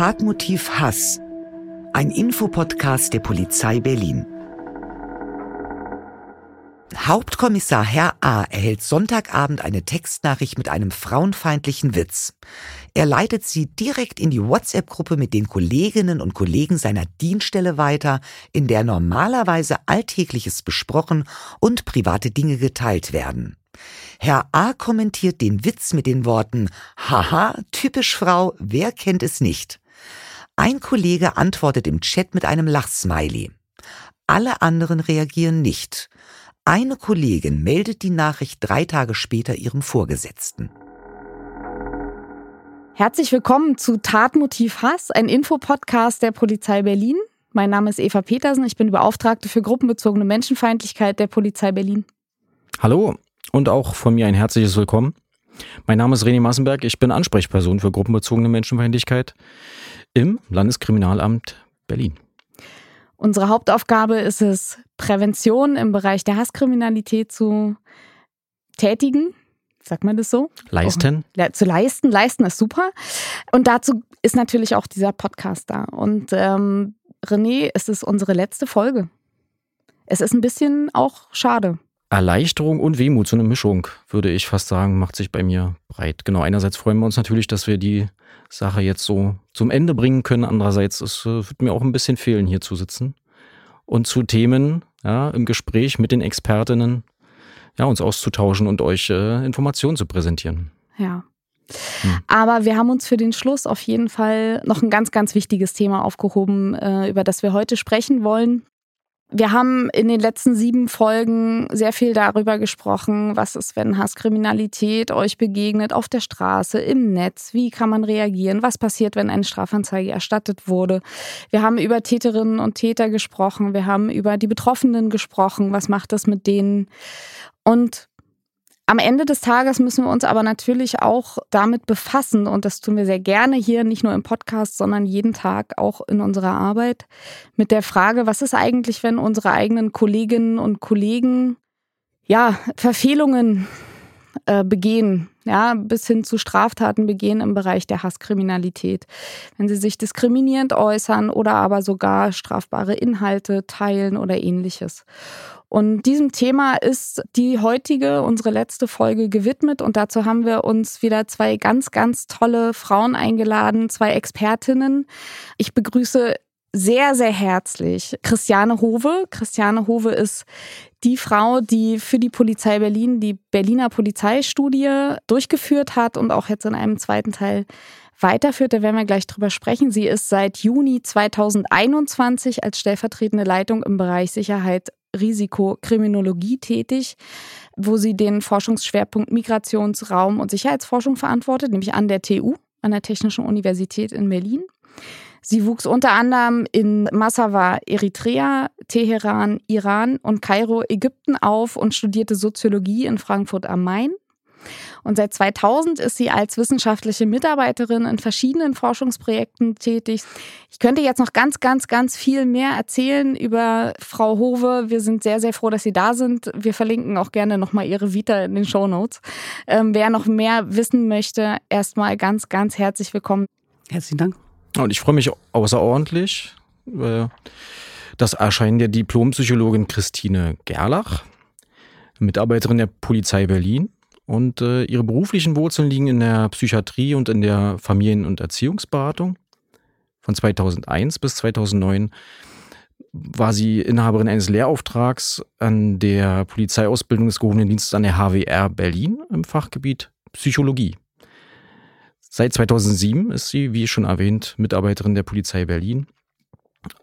Tatmotiv Hass. Ein Infopodcast der Polizei Berlin. Hauptkommissar Herr A. erhält Sonntagabend eine Textnachricht mit einem frauenfeindlichen Witz. Er leitet sie direkt in die WhatsApp-Gruppe mit den Kolleginnen und Kollegen seiner Dienststelle weiter, in der normalerweise Alltägliches besprochen und private Dinge geteilt werden. Herr A. kommentiert den Witz mit den Worten Haha, typisch Frau, wer kennt es nicht? Ein Kollege antwortet im Chat mit einem Lachsmiley. Alle anderen reagieren nicht. Eine Kollegin meldet die Nachricht drei Tage später ihrem Vorgesetzten. Herzlich willkommen zu Tatmotiv Hass, ein Infopodcast der Polizei Berlin. Mein Name ist Eva Petersen, ich bin Beauftragte für gruppenbezogene Menschenfeindlichkeit der Polizei Berlin. Hallo und auch von mir ein herzliches Willkommen. Mein Name ist René Massenberg, ich bin Ansprechperson für gruppenbezogene Menschenfeindlichkeit im Landeskriminalamt Berlin. Unsere Hauptaufgabe ist es, Prävention im Bereich der Hasskriminalität zu tätigen. Sagt man das so? Leisten. Oh, zu leisten. Leisten ist super. Und dazu ist natürlich auch dieser Podcast da. Und ähm, René, es ist unsere letzte Folge. Es ist ein bisschen auch schade. Erleichterung und Wehmut, so eine Mischung, würde ich fast sagen, macht sich bei mir breit. Genau, einerseits freuen wir uns natürlich, dass wir die Sache jetzt so zum Ende bringen können. Andererseits es äh, wird mir auch ein bisschen fehlen, hier zu sitzen und zu Themen ja, im Gespräch mit den Expertinnen ja, uns auszutauschen und euch äh, Informationen zu präsentieren. Ja. Hm. Aber wir haben uns für den Schluss auf jeden Fall noch ein ganz, ganz wichtiges Thema aufgehoben, äh, über das wir heute sprechen wollen. Wir haben in den letzten sieben Folgen sehr viel darüber gesprochen, was ist, wenn Hasskriminalität euch begegnet auf der Straße, im Netz, wie kann man reagieren, was passiert, wenn eine Strafanzeige erstattet wurde. Wir haben über Täterinnen und Täter gesprochen, wir haben über die Betroffenen gesprochen, was macht das mit denen. Und am Ende des Tages müssen wir uns aber natürlich auch damit befassen und das tun wir sehr gerne hier, nicht nur im Podcast, sondern jeden Tag auch in unserer Arbeit mit der Frage, was ist eigentlich, wenn unsere eigenen Kolleginnen und Kollegen ja Verfehlungen äh, begehen, ja, bis hin zu Straftaten begehen im Bereich der Hasskriminalität. Wenn sie sich diskriminierend äußern oder aber sogar strafbare Inhalte teilen oder ähnliches. Und diesem Thema ist die heutige, unsere letzte Folge gewidmet. Und dazu haben wir uns wieder zwei ganz, ganz tolle Frauen eingeladen, zwei Expertinnen. Ich begrüße sehr, sehr herzlich Christiane Hove. Christiane Hove ist die Frau, die für die Polizei Berlin die Berliner Polizeistudie durchgeführt hat und auch jetzt in einem zweiten Teil weiterführt. Da werden wir gleich drüber sprechen. Sie ist seit Juni 2021 als stellvertretende Leitung im Bereich Sicherheit Risikokriminologie tätig, wo sie den Forschungsschwerpunkt Migrationsraum und Sicherheitsforschung verantwortet, nämlich an der TU, an der Technischen Universität in Berlin. Sie wuchs unter anderem in Massawa, Eritrea, Teheran, Iran und Kairo, Ägypten auf und studierte Soziologie in Frankfurt am Main. Und seit 2000 ist sie als wissenschaftliche Mitarbeiterin in verschiedenen Forschungsprojekten tätig. Ich könnte jetzt noch ganz, ganz, ganz viel mehr erzählen über Frau Hove. Wir sind sehr, sehr froh, dass Sie da sind. Wir verlinken auch gerne nochmal Ihre Vita in den Show Notes. Ähm, wer noch mehr wissen möchte, erstmal ganz, ganz herzlich willkommen. Herzlichen Dank. Und ich freue mich außerordentlich. Das Erscheinen der Diplompsychologin Christine Gerlach, Mitarbeiterin der Polizei Berlin und äh, ihre beruflichen Wurzeln liegen in der Psychiatrie und in der Familien- und Erziehungsberatung. Von 2001 bis 2009 war sie Inhaberin eines Lehrauftrags an der Polizeiausbildung des gehobenen Dienstes an der HWR Berlin im Fachgebiet Psychologie. Seit 2007 ist sie, wie schon erwähnt, Mitarbeiterin der Polizei Berlin.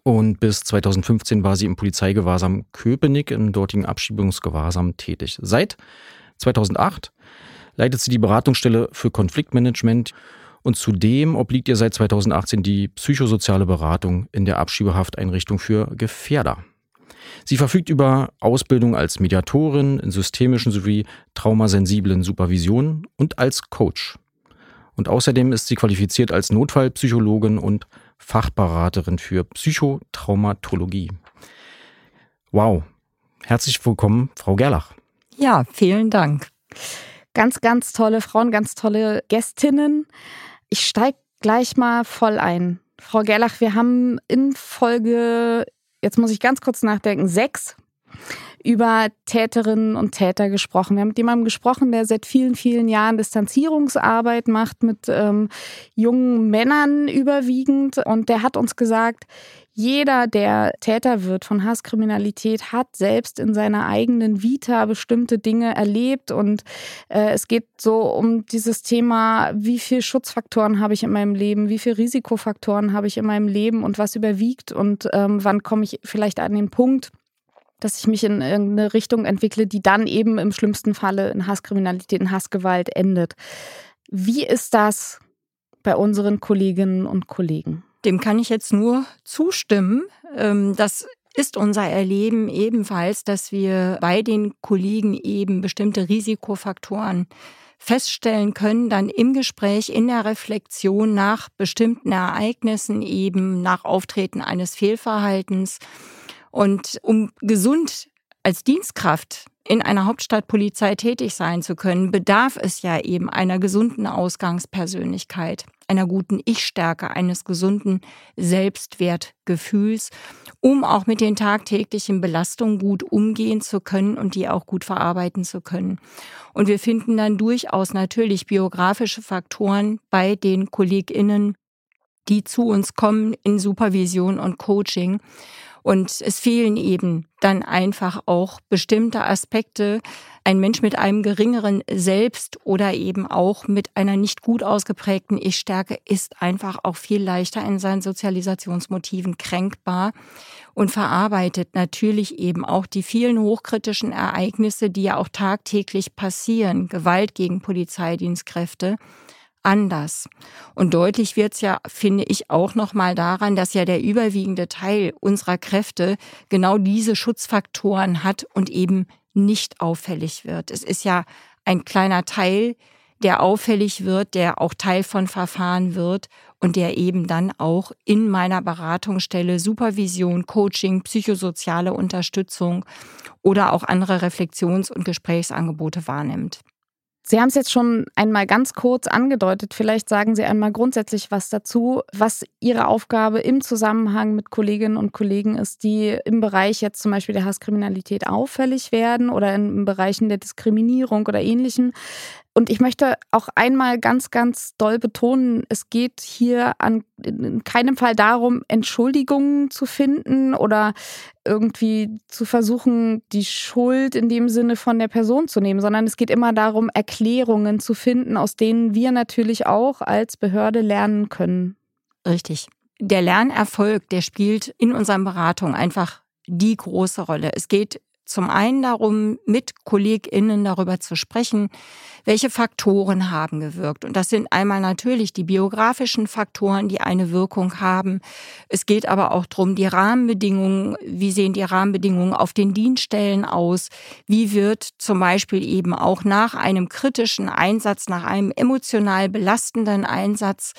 Und bis 2015 war sie im Polizeigewahrsam Köpenick im dortigen Abschiebungsgewahrsam tätig. Seit 2008 leitet sie die Beratungsstelle für Konfliktmanagement und zudem obliegt ihr seit 2018 die psychosoziale Beratung in der Abschiebehafteinrichtung für Gefährder. Sie verfügt über Ausbildung als Mediatorin in systemischen sowie traumasensiblen Supervisionen und als Coach. Und außerdem ist sie qualifiziert als Notfallpsychologin und Fachberaterin für Psychotraumatologie. Wow. Herzlich willkommen, Frau Gerlach. Ja, vielen Dank. Ganz, ganz tolle Frauen, ganz tolle Gästinnen. Ich steige gleich mal voll ein. Frau Gerlach, wir haben in Folge, jetzt muss ich ganz kurz nachdenken, sechs über Täterinnen und Täter gesprochen. Wir haben mit jemandem gesprochen, der seit vielen, vielen Jahren Distanzierungsarbeit macht mit ähm, jungen Männern überwiegend. Und der hat uns gesagt, jeder, der Täter wird von Hasskriminalität, hat selbst in seiner eigenen Vita bestimmte Dinge erlebt. Und äh, es geht so um dieses Thema, wie viele Schutzfaktoren habe ich in meinem Leben, wie viele Risikofaktoren habe ich in meinem Leben und was überwiegt und ähm, wann komme ich vielleicht an den Punkt, dass ich mich in irgendeine Richtung entwickle, die dann eben im schlimmsten Falle in Hasskriminalität, in Hassgewalt endet. Wie ist das bei unseren Kolleginnen und Kollegen? Dem kann ich jetzt nur zustimmen. Ähm, das ist unser Erleben ebenfalls, dass wir bei den Kollegen eben bestimmte Risikofaktoren feststellen können, dann im Gespräch, in der Reflexion nach bestimmten Ereignissen eben, nach Auftreten eines Fehlverhaltens und um gesund als Dienstkraft in einer Hauptstadtpolizei tätig sein zu können, bedarf es ja eben einer gesunden Ausgangspersönlichkeit, einer guten Ich-Stärke, eines gesunden Selbstwertgefühls, um auch mit den tagtäglichen Belastungen gut umgehen zu können und die auch gut verarbeiten zu können. Und wir finden dann durchaus natürlich biografische Faktoren bei den KollegInnen, die zu uns kommen in Supervision und Coaching, und es fehlen eben dann einfach auch bestimmte Aspekte. Ein Mensch mit einem geringeren Selbst oder eben auch mit einer nicht gut ausgeprägten Ich-Stärke ist einfach auch viel leichter in seinen Sozialisationsmotiven kränkbar und verarbeitet natürlich eben auch die vielen hochkritischen Ereignisse, die ja auch tagtäglich passieren, Gewalt gegen Polizeidienstkräfte anders. Und deutlich wird es ja, finde ich, auch nochmal daran, dass ja der überwiegende Teil unserer Kräfte genau diese Schutzfaktoren hat und eben nicht auffällig wird. Es ist ja ein kleiner Teil, der auffällig wird, der auch Teil von Verfahren wird und der eben dann auch in meiner Beratungsstelle Supervision, Coaching, psychosoziale Unterstützung oder auch andere Reflexions- und Gesprächsangebote wahrnimmt. Sie haben es jetzt schon einmal ganz kurz angedeutet. Vielleicht sagen Sie einmal grundsätzlich was dazu, was Ihre Aufgabe im Zusammenhang mit Kolleginnen und Kollegen ist, die im Bereich jetzt zum Beispiel der Hasskriminalität auffällig werden oder in Bereichen der Diskriminierung oder ähnlichen. Und ich möchte auch einmal ganz, ganz doll betonen, es geht hier an in keinem Fall darum, Entschuldigungen zu finden oder irgendwie zu versuchen, die Schuld in dem Sinne von der Person zu nehmen, sondern es geht immer darum, Erklärungen zu finden, aus denen wir natürlich auch als Behörde lernen können. Richtig. Der Lernerfolg, der spielt in unseren Beratungen einfach die große Rolle. Es geht zum einen darum, mit KollegInnen darüber zu sprechen, welche Faktoren haben gewirkt. Und das sind einmal natürlich die biografischen Faktoren, die eine Wirkung haben. Es geht aber auch darum, die Rahmenbedingungen, wie sehen die Rahmenbedingungen auf den Dienststellen aus? Wie wird zum Beispiel eben auch nach einem kritischen Einsatz, nach einem emotional belastenden Einsatz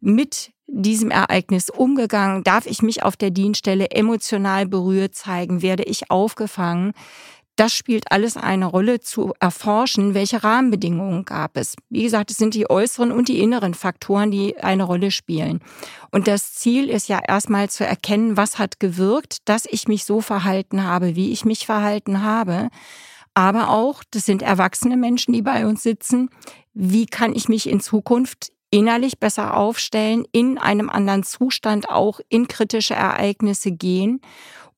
mit diesem Ereignis umgegangen? Darf ich mich auf der Dienststelle emotional berührt zeigen? Werde ich aufgefangen? Das spielt alles eine Rolle zu erforschen, welche Rahmenbedingungen gab es. Wie gesagt, es sind die äußeren und die inneren Faktoren, die eine Rolle spielen. Und das Ziel ist ja erstmal zu erkennen, was hat gewirkt, dass ich mich so verhalten habe, wie ich mich verhalten habe. Aber auch, das sind erwachsene Menschen, die bei uns sitzen, wie kann ich mich in Zukunft innerlich besser aufstellen, in einem anderen Zustand auch in kritische Ereignisse gehen,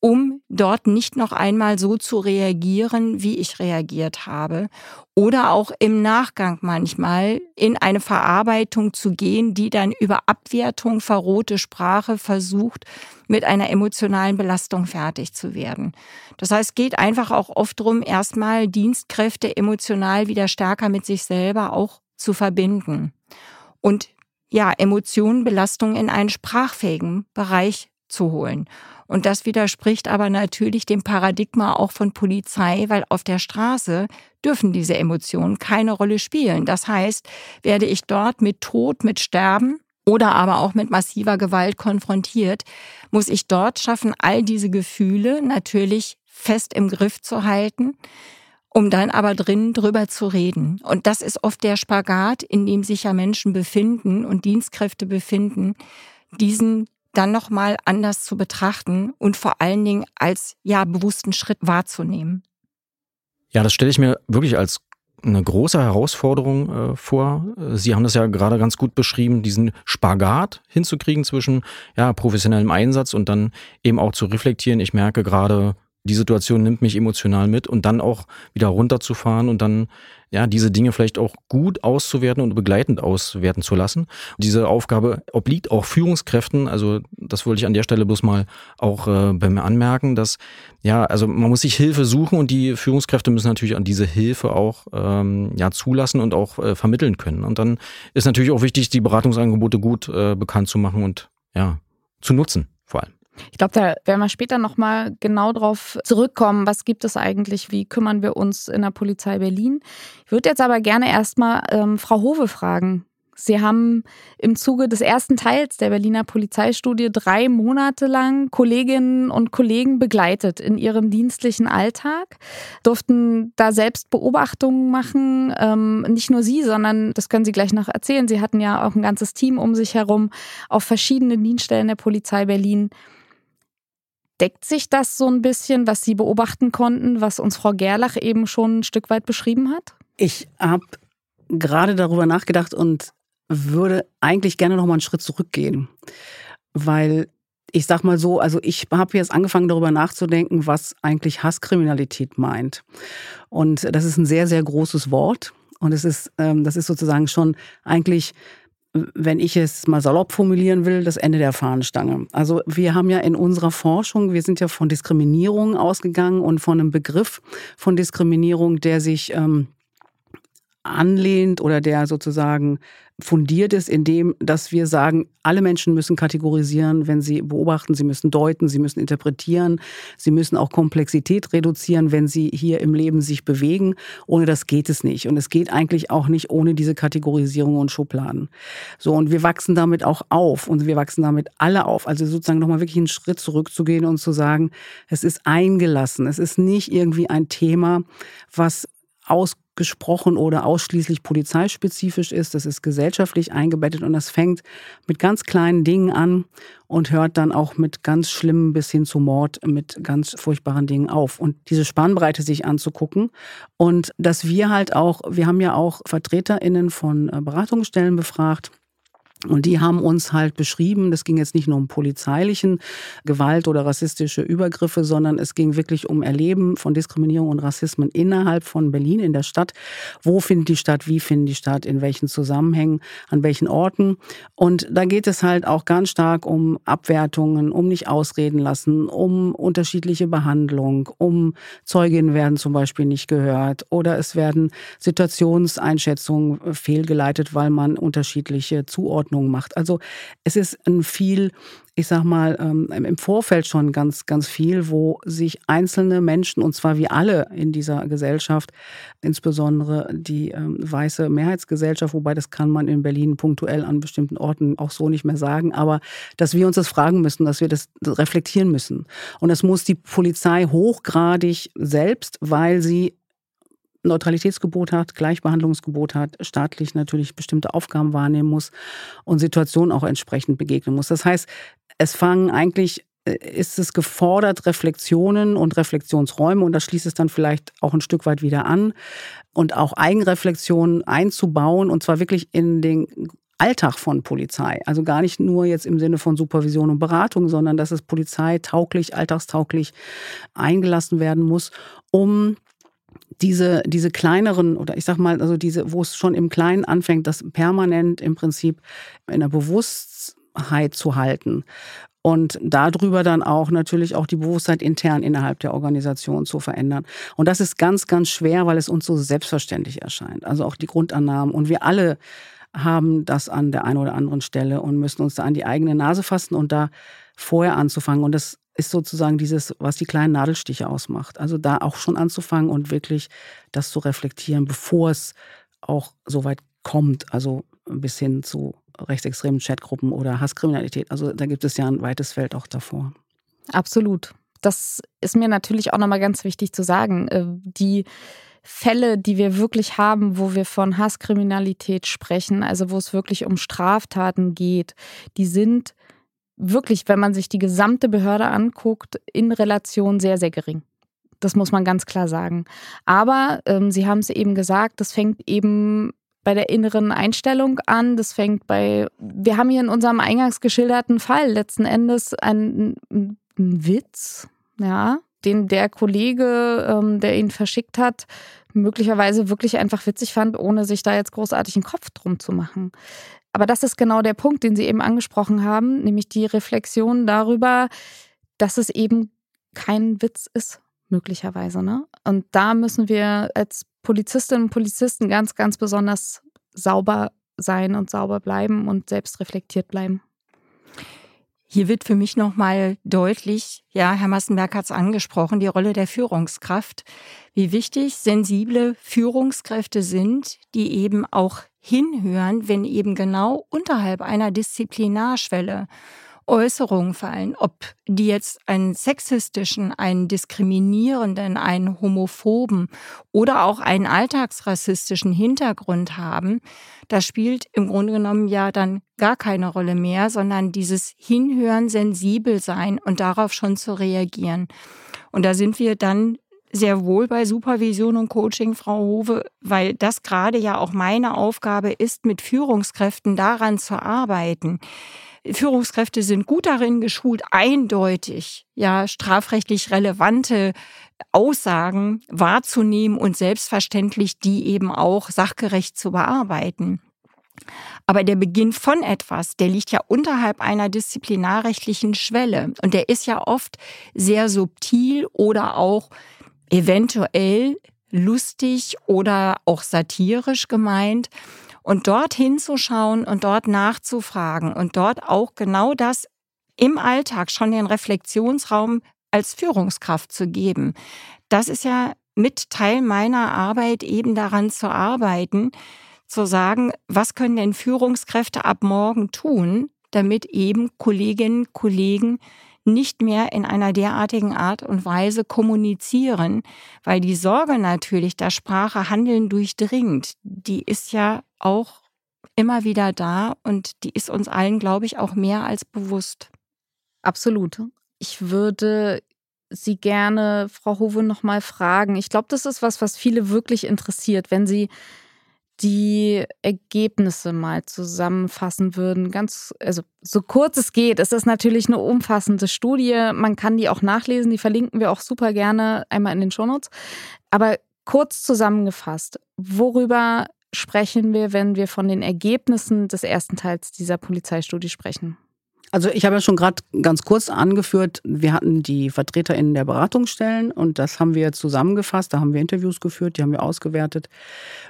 um dort nicht noch einmal so zu reagieren, wie ich reagiert habe. Oder auch im Nachgang manchmal in eine Verarbeitung zu gehen, die dann über Abwertung, verrohte Sprache versucht, mit einer emotionalen Belastung fertig zu werden. Das heißt, geht einfach auch oft darum, erstmal Dienstkräfte emotional wieder stärker mit sich selber auch zu verbinden und ja, Emotionen, Belastung in einen sprachfähigen Bereich zu holen. Und das widerspricht aber natürlich dem Paradigma auch von Polizei, weil auf der Straße dürfen diese Emotionen keine Rolle spielen. Das heißt, werde ich dort mit Tod, mit Sterben oder aber auch mit massiver Gewalt konfrontiert, muss ich dort schaffen, all diese Gefühle natürlich fest im Griff zu halten, um dann aber drinnen drüber zu reden. Und das ist oft der Spagat, in dem sich ja Menschen befinden und Dienstkräfte befinden, diesen dann nochmal anders zu betrachten und vor allen Dingen als ja bewussten Schritt wahrzunehmen. Ja, das stelle ich mir wirklich als eine große Herausforderung äh, vor. Sie haben das ja gerade ganz gut beschrieben, diesen Spagat hinzukriegen zwischen ja, professionellem Einsatz und dann eben auch zu reflektieren. Ich merke gerade, die Situation nimmt mich emotional mit und dann auch wieder runterzufahren und dann ja diese Dinge vielleicht auch gut auszuwerten und begleitend auswerten zu lassen. Diese Aufgabe obliegt auch Führungskräften. Also das wollte ich an der Stelle bloß mal auch äh, bei mir anmerken, dass ja also man muss sich Hilfe suchen und die Führungskräfte müssen natürlich an diese Hilfe auch ähm, ja zulassen und auch äh, vermitteln können. Und dann ist natürlich auch wichtig, die Beratungsangebote gut äh, bekannt zu machen und ja zu nutzen vor allem. Ich glaube, da werden wir später nochmal genau drauf zurückkommen. Was gibt es eigentlich? Wie kümmern wir uns in der Polizei Berlin? Ich würde jetzt aber gerne erstmal ähm, Frau Hove fragen. Sie haben im Zuge des ersten Teils der Berliner Polizeistudie drei Monate lang Kolleginnen und Kollegen begleitet in ihrem dienstlichen Alltag, durften da selbst Beobachtungen machen. Ähm, nicht nur Sie, sondern das können Sie gleich noch erzählen. Sie hatten ja auch ein ganzes Team um sich herum auf verschiedenen Dienststellen der Polizei Berlin. Deckt sich das so ein bisschen, was Sie beobachten konnten, was uns Frau Gerlach eben schon ein Stück weit beschrieben hat? Ich habe gerade darüber nachgedacht und würde eigentlich gerne noch mal einen Schritt zurückgehen, weil ich sag mal so, also ich habe jetzt angefangen darüber nachzudenken, was eigentlich Hasskriminalität meint. Und das ist ein sehr, sehr großes Wort. Und es ist, ähm, das ist sozusagen schon eigentlich wenn ich es mal salopp formulieren will, das Ende der Fahnenstange. Also wir haben ja in unserer Forschung, wir sind ja von Diskriminierung ausgegangen und von einem Begriff von Diskriminierung, der sich ähm, anlehnt oder der sozusagen fundiert ist, indem dass wir sagen, alle Menschen müssen kategorisieren, wenn sie beobachten, sie müssen deuten, sie müssen interpretieren, sie müssen auch Komplexität reduzieren, wenn sie hier im Leben sich bewegen. Ohne das geht es nicht. Und es geht eigentlich auch nicht ohne diese Kategorisierung und Schubladen. So, und wir wachsen damit auch auf und wir wachsen damit alle auf. Also sozusagen nochmal wirklich einen Schritt zurückzugehen und zu sagen, es ist eingelassen. Es ist nicht irgendwie ein Thema, was aus gesprochen oder ausschließlich polizeispezifisch ist. Das ist gesellschaftlich eingebettet und das fängt mit ganz kleinen Dingen an und hört dann auch mit ganz schlimmen bis hin zu Mord mit ganz furchtbaren Dingen auf. Und diese Spannbreite sich anzugucken und dass wir halt auch, wir haben ja auch VertreterInnen von äh, Beratungsstellen befragt, und die haben uns halt beschrieben, das ging jetzt nicht nur um polizeilichen Gewalt oder rassistische Übergriffe, sondern es ging wirklich um Erleben von Diskriminierung und Rassismen innerhalb von Berlin in der Stadt. Wo findet die statt? Wie finden die statt? In welchen Zusammenhängen? An welchen Orten? Und da geht es halt auch ganz stark um Abwertungen, um nicht ausreden lassen, um unterschiedliche Behandlung, um Zeuginnen werden zum Beispiel nicht gehört oder es werden Situationseinschätzungen fehlgeleitet, weil man unterschiedliche Zuordnungen Ordnung macht. Also es ist ein viel, ich sag mal, ähm, im Vorfeld schon ganz, ganz viel, wo sich einzelne Menschen, und zwar wie alle in dieser Gesellschaft, insbesondere die ähm, weiße Mehrheitsgesellschaft, wobei das kann man in Berlin punktuell an bestimmten Orten auch so nicht mehr sagen, aber dass wir uns das fragen müssen, dass wir das reflektieren müssen. Und das muss die Polizei hochgradig selbst, weil sie Neutralitätsgebot hat, Gleichbehandlungsgebot hat, staatlich natürlich bestimmte Aufgaben wahrnehmen muss und Situationen auch entsprechend begegnen muss. Das heißt, es fangen eigentlich äh, ist es gefordert, Reflexionen und Reflexionsräume, und das schließt es dann vielleicht auch ein Stück weit wieder an, und auch Eigenreflexionen einzubauen, und zwar wirklich in den Alltag von Polizei. Also gar nicht nur jetzt im Sinne von Supervision und Beratung, sondern dass es polizeitauglich, alltagstauglich eingelassen werden muss, um diese, diese kleineren oder ich sag mal, also diese, wo es schon im Kleinen anfängt, das permanent im Prinzip in der Bewusstheit zu halten und darüber dann auch natürlich auch die Bewusstheit intern innerhalb der Organisation zu verändern. Und das ist ganz, ganz schwer, weil es uns so selbstverständlich erscheint. Also auch die Grundannahmen. Und wir alle haben das an der einen oder anderen Stelle und müssen uns da an die eigene Nase fassen und da vorher anzufangen. Und das ist sozusagen dieses, was die kleinen Nadelstiche ausmacht. Also da auch schon anzufangen und wirklich das zu reflektieren, bevor es auch so weit kommt, also bis hin zu rechtsextremen Chatgruppen oder Hasskriminalität. Also da gibt es ja ein weites Feld auch davor. Absolut. Das ist mir natürlich auch nochmal ganz wichtig zu sagen. Äh, die Fälle, die wir wirklich haben, wo wir von Hasskriminalität sprechen, also wo es wirklich um Straftaten geht, die sind wirklich, wenn man sich die gesamte Behörde anguckt, in Relation sehr, sehr gering. Das muss man ganz klar sagen. Aber ähm, Sie haben es eben gesagt, das fängt eben bei der inneren Einstellung an. Das fängt bei, wir haben hier in unserem eingangs geschilderten Fall letzten Endes einen, einen Witz, ja, den der Kollege, ähm, der ihn verschickt hat, möglicherweise wirklich einfach witzig fand, ohne sich da jetzt großartig einen Kopf drum zu machen. Aber das ist genau der Punkt, den Sie eben angesprochen haben, nämlich die Reflexion darüber, dass es eben kein Witz ist, möglicherweise. Ne? Und da müssen wir als Polizistinnen und Polizisten ganz, ganz besonders sauber sein und sauber bleiben und selbst reflektiert bleiben. Hier wird für mich nochmal deutlich, ja, Herr Massenberg hat es angesprochen, die Rolle der Führungskraft, wie wichtig sensible Führungskräfte sind, die eben auch hinhören, wenn eben genau unterhalb einer Disziplinarschwelle Äußerungen fallen, ob die jetzt einen sexistischen, einen diskriminierenden, einen homophoben oder auch einen alltagsrassistischen Hintergrund haben, das spielt im Grunde genommen ja dann gar keine Rolle mehr, sondern dieses Hinhören, sensibel sein und darauf schon zu reagieren. Und da sind wir dann sehr wohl bei Supervision und Coaching, Frau Hove, weil das gerade ja auch meine Aufgabe ist, mit Führungskräften daran zu arbeiten. Führungskräfte sind gut darin geschult, eindeutig, ja, strafrechtlich relevante Aussagen wahrzunehmen und selbstverständlich die eben auch sachgerecht zu bearbeiten. Aber der Beginn von etwas, der liegt ja unterhalb einer disziplinarrechtlichen Schwelle. Und der ist ja oft sehr subtil oder auch eventuell lustig oder auch satirisch gemeint. Und dort hinzuschauen und dort nachzufragen und dort auch genau das im Alltag schon den Reflexionsraum als Führungskraft zu geben. Das ist ja mit Teil meiner Arbeit eben daran zu arbeiten, zu sagen, was können denn Führungskräfte ab morgen tun, damit eben Kolleginnen Kollegen nicht mehr in einer derartigen Art und Weise kommunizieren, weil die Sorge natürlich, dass Sprache Handeln durchdringt, die ist ja auch immer wieder da und die ist uns allen, glaube ich, auch mehr als bewusst. Absolut. Ich würde Sie gerne, Frau Hove, noch mal fragen. Ich glaube, das ist was, was viele wirklich interessiert, wenn Sie die Ergebnisse mal zusammenfassen würden. Ganz, also so kurz es geht. Es ist natürlich eine umfassende Studie. Man kann die auch nachlesen. Die verlinken wir auch super gerne einmal in den Shownotes. Aber kurz zusammengefasst, worüber sprechen wir, wenn wir von den Ergebnissen des ersten Teils dieser Polizeistudie sprechen? Also ich habe ja schon gerade ganz kurz angeführt, wir hatten die VertreterInnen der Beratungsstellen und das haben wir zusammengefasst. Da haben wir Interviews geführt, die haben wir ausgewertet,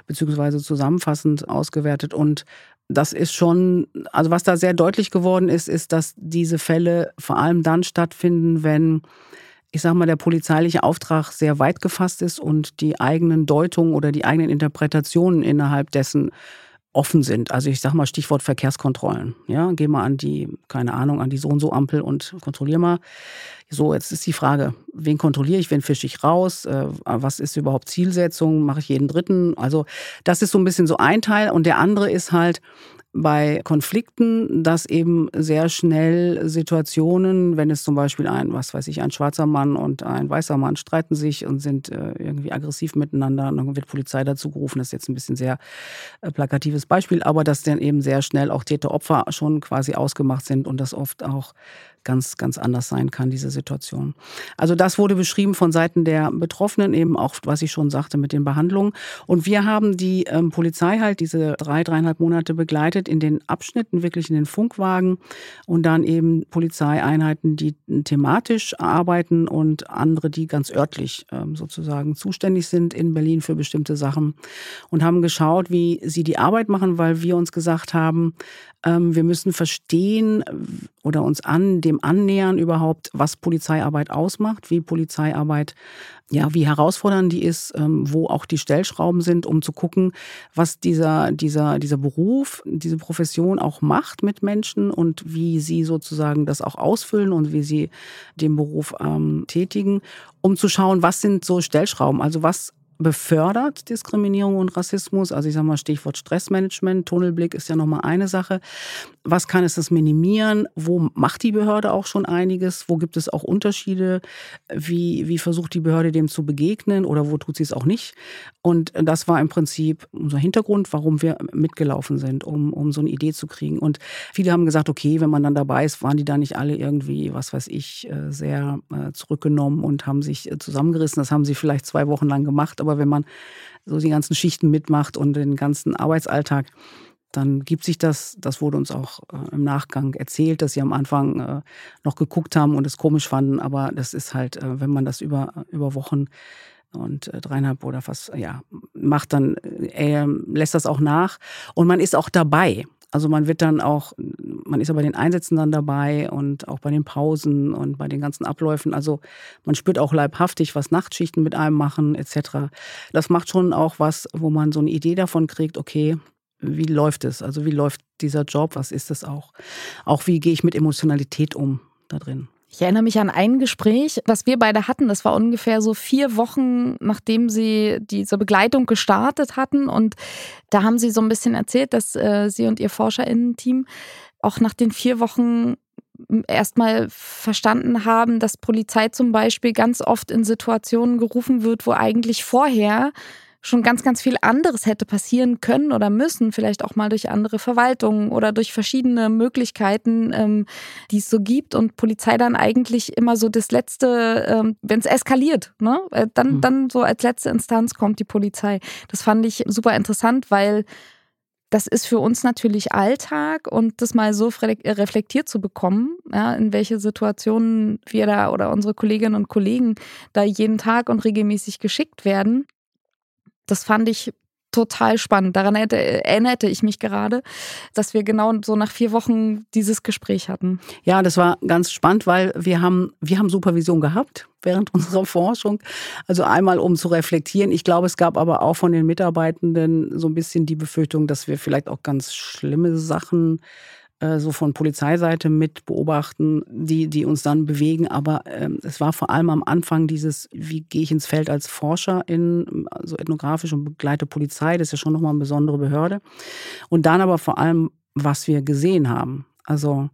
beziehungsweise zusammenfassend ausgewertet. Und das ist schon, also was da sehr deutlich geworden ist, ist, dass diese Fälle vor allem dann stattfinden, wenn ich sage mal, der polizeiliche Auftrag sehr weit gefasst ist und die eigenen Deutungen oder die eigenen Interpretationen innerhalb dessen offen sind. Also ich sage mal Stichwort Verkehrskontrollen. Ja, geh mal an die, keine Ahnung, an die so und so Ampel und kontrollier mal. So, jetzt ist die Frage, wen kontrolliere ich, wen fische ich raus, äh, was ist überhaupt Zielsetzung, mache ich jeden dritten? Also das ist so ein bisschen so ein Teil und der andere ist halt, bei Konflikten, dass eben sehr schnell Situationen, wenn es zum Beispiel ein, was weiß ich, ein schwarzer Mann und ein weißer Mann streiten sich und sind äh, irgendwie aggressiv miteinander, und dann wird Polizei dazu gerufen. Das ist jetzt ein bisschen sehr äh, plakatives Beispiel, aber dass dann eben sehr schnell auch Täter-Opfer schon quasi ausgemacht sind und das oft auch ganz, ganz anders sein kann, diese Situation. Also das wurde beschrieben von Seiten der Betroffenen, eben auch, was ich schon sagte, mit den Behandlungen. Und wir haben die ähm, Polizei halt diese drei, dreieinhalb Monate begleitet in den Abschnitten, wirklich in den Funkwagen und dann eben Polizeieinheiten, die thematisch arbeiten und andere, die ganz örtlich ähm, sozusagen zuständig sind in Berlin für bestimmte Sachen und haben geschaut, wie sie die Arbeit machen, weil wir uns gesagt haben, ähm, wir müssen verstehen oder uns an dem annähern überhaupt, was Polizeiarbeit ausmacht, wie Polizeiarbeit, ja, wie herausfordernd die ist, ähm, wo auch die Stellschrauben sind, um zu gucken, was dieser, dieser, dieser Beruf, diese Profession auch macht mit Menschen und wie sie sozusagen das auch ausfüllen und wie sie den Beruf ähm, tätigen, um zu schauen, was sind so Stellschrauben, also was befördert Diskriminierung und Rassismus. Also ich sage mal Stichwort Stressmanagement, Tunnelblick ist ja nochmal eine Sache. Was kann es das minimieren? Wo macht die Behörde auch schon einiges? Wo gibt es auch Unterschiede? Wie, wie versucht die Behörde dem zu begegnen oder wo tut sie es auch nicht? Und das war im Prinzip unser Hintergrund, warum wir mitgelaufen sind, um, um so eine Idee zu kriegen. Und viele haben gesagt, okay, wenn man dann dabei ist, waren die da nicht alle irgendwie, was weiß ich, äh, sehr äh, zurückgenommen und haben sich äh, zusammengerissen. Das haben sie vielleicht zwei Wochen lang gemacht, aber wenn man so die ganzen Schichten mitmacht und den ganzen Arbeitsalltag, dann gibt sich das, das wurde uns auch äh, im Nachgang erzählt, dass sie am Anfang äh, noch geguckt haben und es komisch fanden, aber das ist halt, äh, wenn man das über, über Wochen und äh, dreieinhalb oder fast, ja, macht, dann äh, lässt das auch nach. Und man ist auch dabei. Also man wird dann auch, man ist ja bei den Einsätzen dann dabei und auch bei den Pausen und bei den ganzen Abläufen. Also man spürt auch leibhaftig, was Nachtschichten mit einem machen etc. Das macht schon auch was, wo man so eine Idee davon kriegt, okay, wie läuft es? Also wie läuft dieser Job? Was ist es auch? Auch wie gehe ich mit Emotionalität um da drin? Ich erinnere mich an ein Gespräch, was wir beide hatten. Das war ungefähr so vier Wochen, nachdem sie diese Begleitung gestartet hatten. Und da haben sie so ein bisschen erzählt, dass äh, sie und ihr ForscherInnen-Team auch nach den vier Wochen erstmal verstanden haben, dass Polizei zum Beispiel ganz oft in Situationen gerufen wird, wo eigentlich vorher schon ganz, ganz viel anderes hätte passieren können oder müssen, vielleicht auch mal durch andere Verwaltungen oder durch verschiedene Möglichkeiten, ähm, die es so gibt und Polizei dann eigentlich immer so das letzte, ähm, wenn es eskaliert, ne? Äh, dann, mhm. dann so als letzte Instanz kommt die Polizei. Das fand ich super interessant, weil das ist für uns natürlich Alltag und das mal so reflektiert zu bekommen, ja, in welche Situationen wir da oder unsere Kolleginnen und Kollegen da jeden Tag und regelmäßig geschickt werden, das fand ich total spannend. Daran erinnerte ich mich gerade, dass wir genau so nach vier Wochen dieses Gespräch hatten. Ja, das war ganz spannend, weil wir haben, wir haben Supervision gehabt während unserer Forschung. Also einmal, um zu reflektieren. Ich glaube, es gab aber auch von den Mitarbeitenden so ein bisschen die Befürchtung, dass wir vielleicht auch ganz schlimme Sachen so von Polizeiseite mit beobachten, die, die uns dann bewegen. Aber ähm, es war vor allem am Anfang dieses, wie gehe ich ins Feld als Forscher in, also ethnografisch und begleite Polizei, das ist ja schon nochmal eine besondere Behörde. Und dann aber vor allem, was wir gesehen haben. Also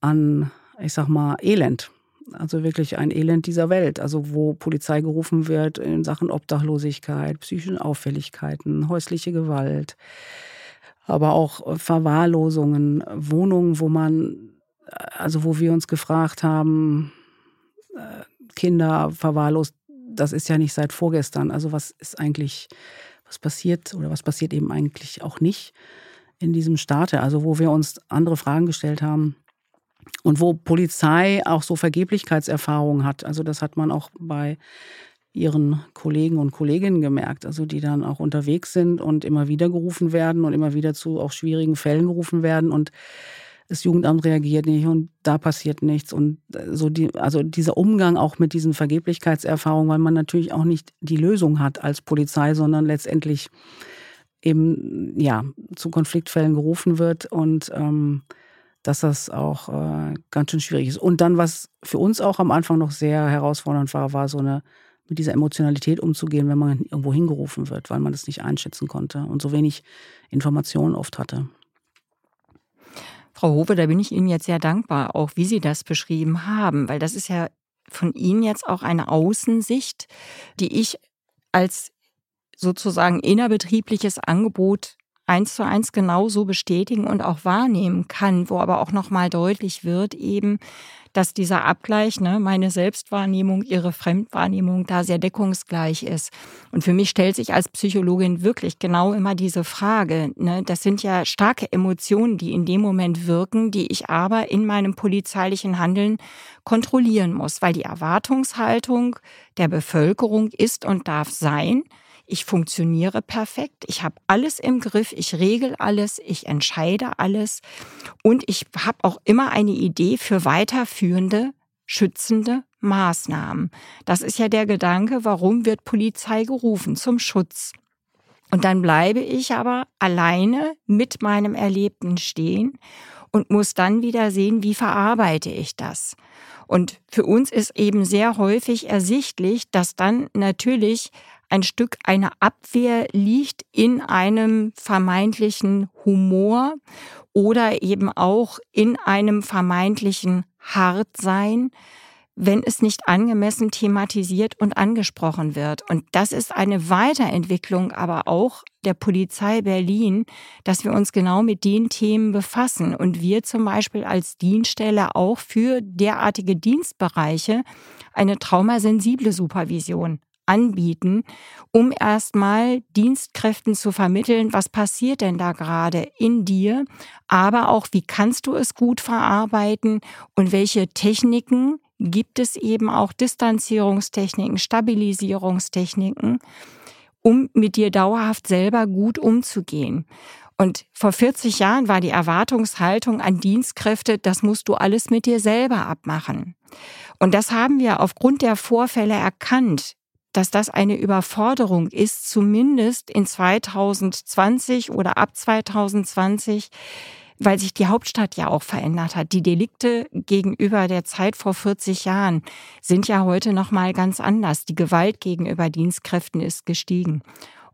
an, ich sag mal, Elend. Also wirklich ein Elend dieser Welt. Also wo Polizei gerufen wird in Sachen Obdachlosigkeit, psychischen Auffälligkeiten, häusliche Gewalt, aber auch äh, Verwahrlosungen, Wohnungen, wo man, äh, also wo wir uns gefragt haben, äh, Kinder verwahrlost, das ist ja nicht seit vorgestern. Also was ist eigentlich, was passiert oder was passiert eben eigentlich auch nicht in diesem Staate? Also wo wir uns andere Fragen gestellt haben und wo Polizei auch so Vergeblichkeitserfahrungen hat. Also das hat man auch bei ihren Kollegen und Kolleginnen gemerkt, also die dann auch unterwegs sind und immer wieder gerufen werden und immer wieder zu auch schwierigen Fällen gerufen werden und das Jugendamt reagiert nicht und da passiert nichts und äh, so die also dieser Umgang auch mit diesen Vergeblichkeitserfahrungen, weil man natürlich auch nicht die Lösung hat als Polizei, sondern letztendlich eben ja zu Konfliktfällen gerufen wird und ähm, dass das auch äh, ganz schön schwierig ist. Und dann, was für uns auch am Anfang noch sehr herausfordernd war, war so eine mit dieser Emotionalität umzugehen, wenn man irgendwo hingerufen wird, weil man das nicht einschätzen konnte und so wenig Informationen oft hatte. Frau Hove, da bin ich Ihnen jetzt sehr dankbar, auch wie Sie das beschrieben haben, weil das ist ja von Ihnen jetzt auch eine Außensicht, die ich als sozusagen innerbetriebliches Angebot eins zu eins genauso bestätigen und auch wahrnehmen kann, wo aber auch nochmal deutlich wird eben, dass dieser Abgleich, ne, meine Selbstwahrnehmung, ihre Fremdwahrnehmung da sehr deckungsgleich ist. Und für mich stellt sich als Psychologin wirklich genau immer diese Frage. Ne, das sind ja starke Emotionen, die in dem Moment wirken, die ich aber in meinem polizeilichen Handeln kontrollieren muss, weil die Erwartungshaltung der Bevölkerung ist und darf sein, ich funktioniere perfekt, ich habe alles im Griff, ich regel alles, ich entscheide alles und ich habe auch immer eine Idee für weiterführende, schützende Maßnahmen. Das ist ja der Gedanke, warum wird Polizei gerufen? Zum Schutz. Und dann bleibe ich aber alleine mit meinem Erlebten stehen und muss dann wieder sehen, wie verarbeite ich das. Und für uns ist eben sehr häufig ersichtlich, dass dann natürlich ein Stück eine Abwehr liegt in einem vermeintlichen Humor oder eben auch in einem vermeintlichen Hartsein, wenn es nicht angemessen thematisiert und angesprochen wird. Und das ist eine Weiterentwicklung aber auch der Polizei Berlin, dass wir uns genau mit den Themen befassen und wir zum Beispiel als Dienststelle auch für derartige Dienstbereiche eine traumasensible Supervision anbieten, um erstmal Dienstkräften zu vermitteln, was passiert denn da gerade in dir, aber auch, wie kannst du es gut verarbeiten und welche Techniken gibt es eben auch Distanzierungstechniken, Stabilisierungstechniken, um mit dir dauerhaft selber gut umzugehen. Und vor 40 Jahren war die Erwartungshaltung an Dienstkräfte, das musst du alles mit dir selber abmachen. Und das haben wir aufgrund der Vorfälle erkannt, dass das eine Überforderung ist, zumindest in 2020 oder ab 2020 weil sich die Hauptstadt ja auch verändert hat. Die Delikte gegenüber der Zeit vor 40 Jahren sind ja heute noch mal ganz anders. Die Gewalt gegenüber Dienstkräften ist gestiegen.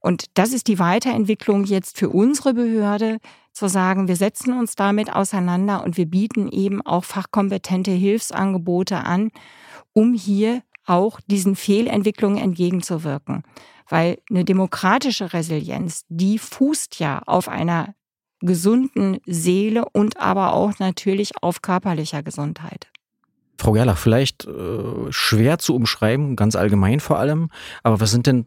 Und das ist die Weiterentwicklung jetzt für unsere Behörde, zu sagen, wir setzen uns damit auseinander und wir bieten eben auch fachkompetente Hilfsangebote an, um hier auch diesen Fehlentwicklungen entgegenzuwirken. Weil eine demokratische Resilienz, die fußt ja auf einer gesunden Seele und aber auch natürlich auf körperlicher Gesundheit. Frau Gerlach, vielleicht äh, schwer zu umschreiben, ganz allgemein vor allem, aber was sind denn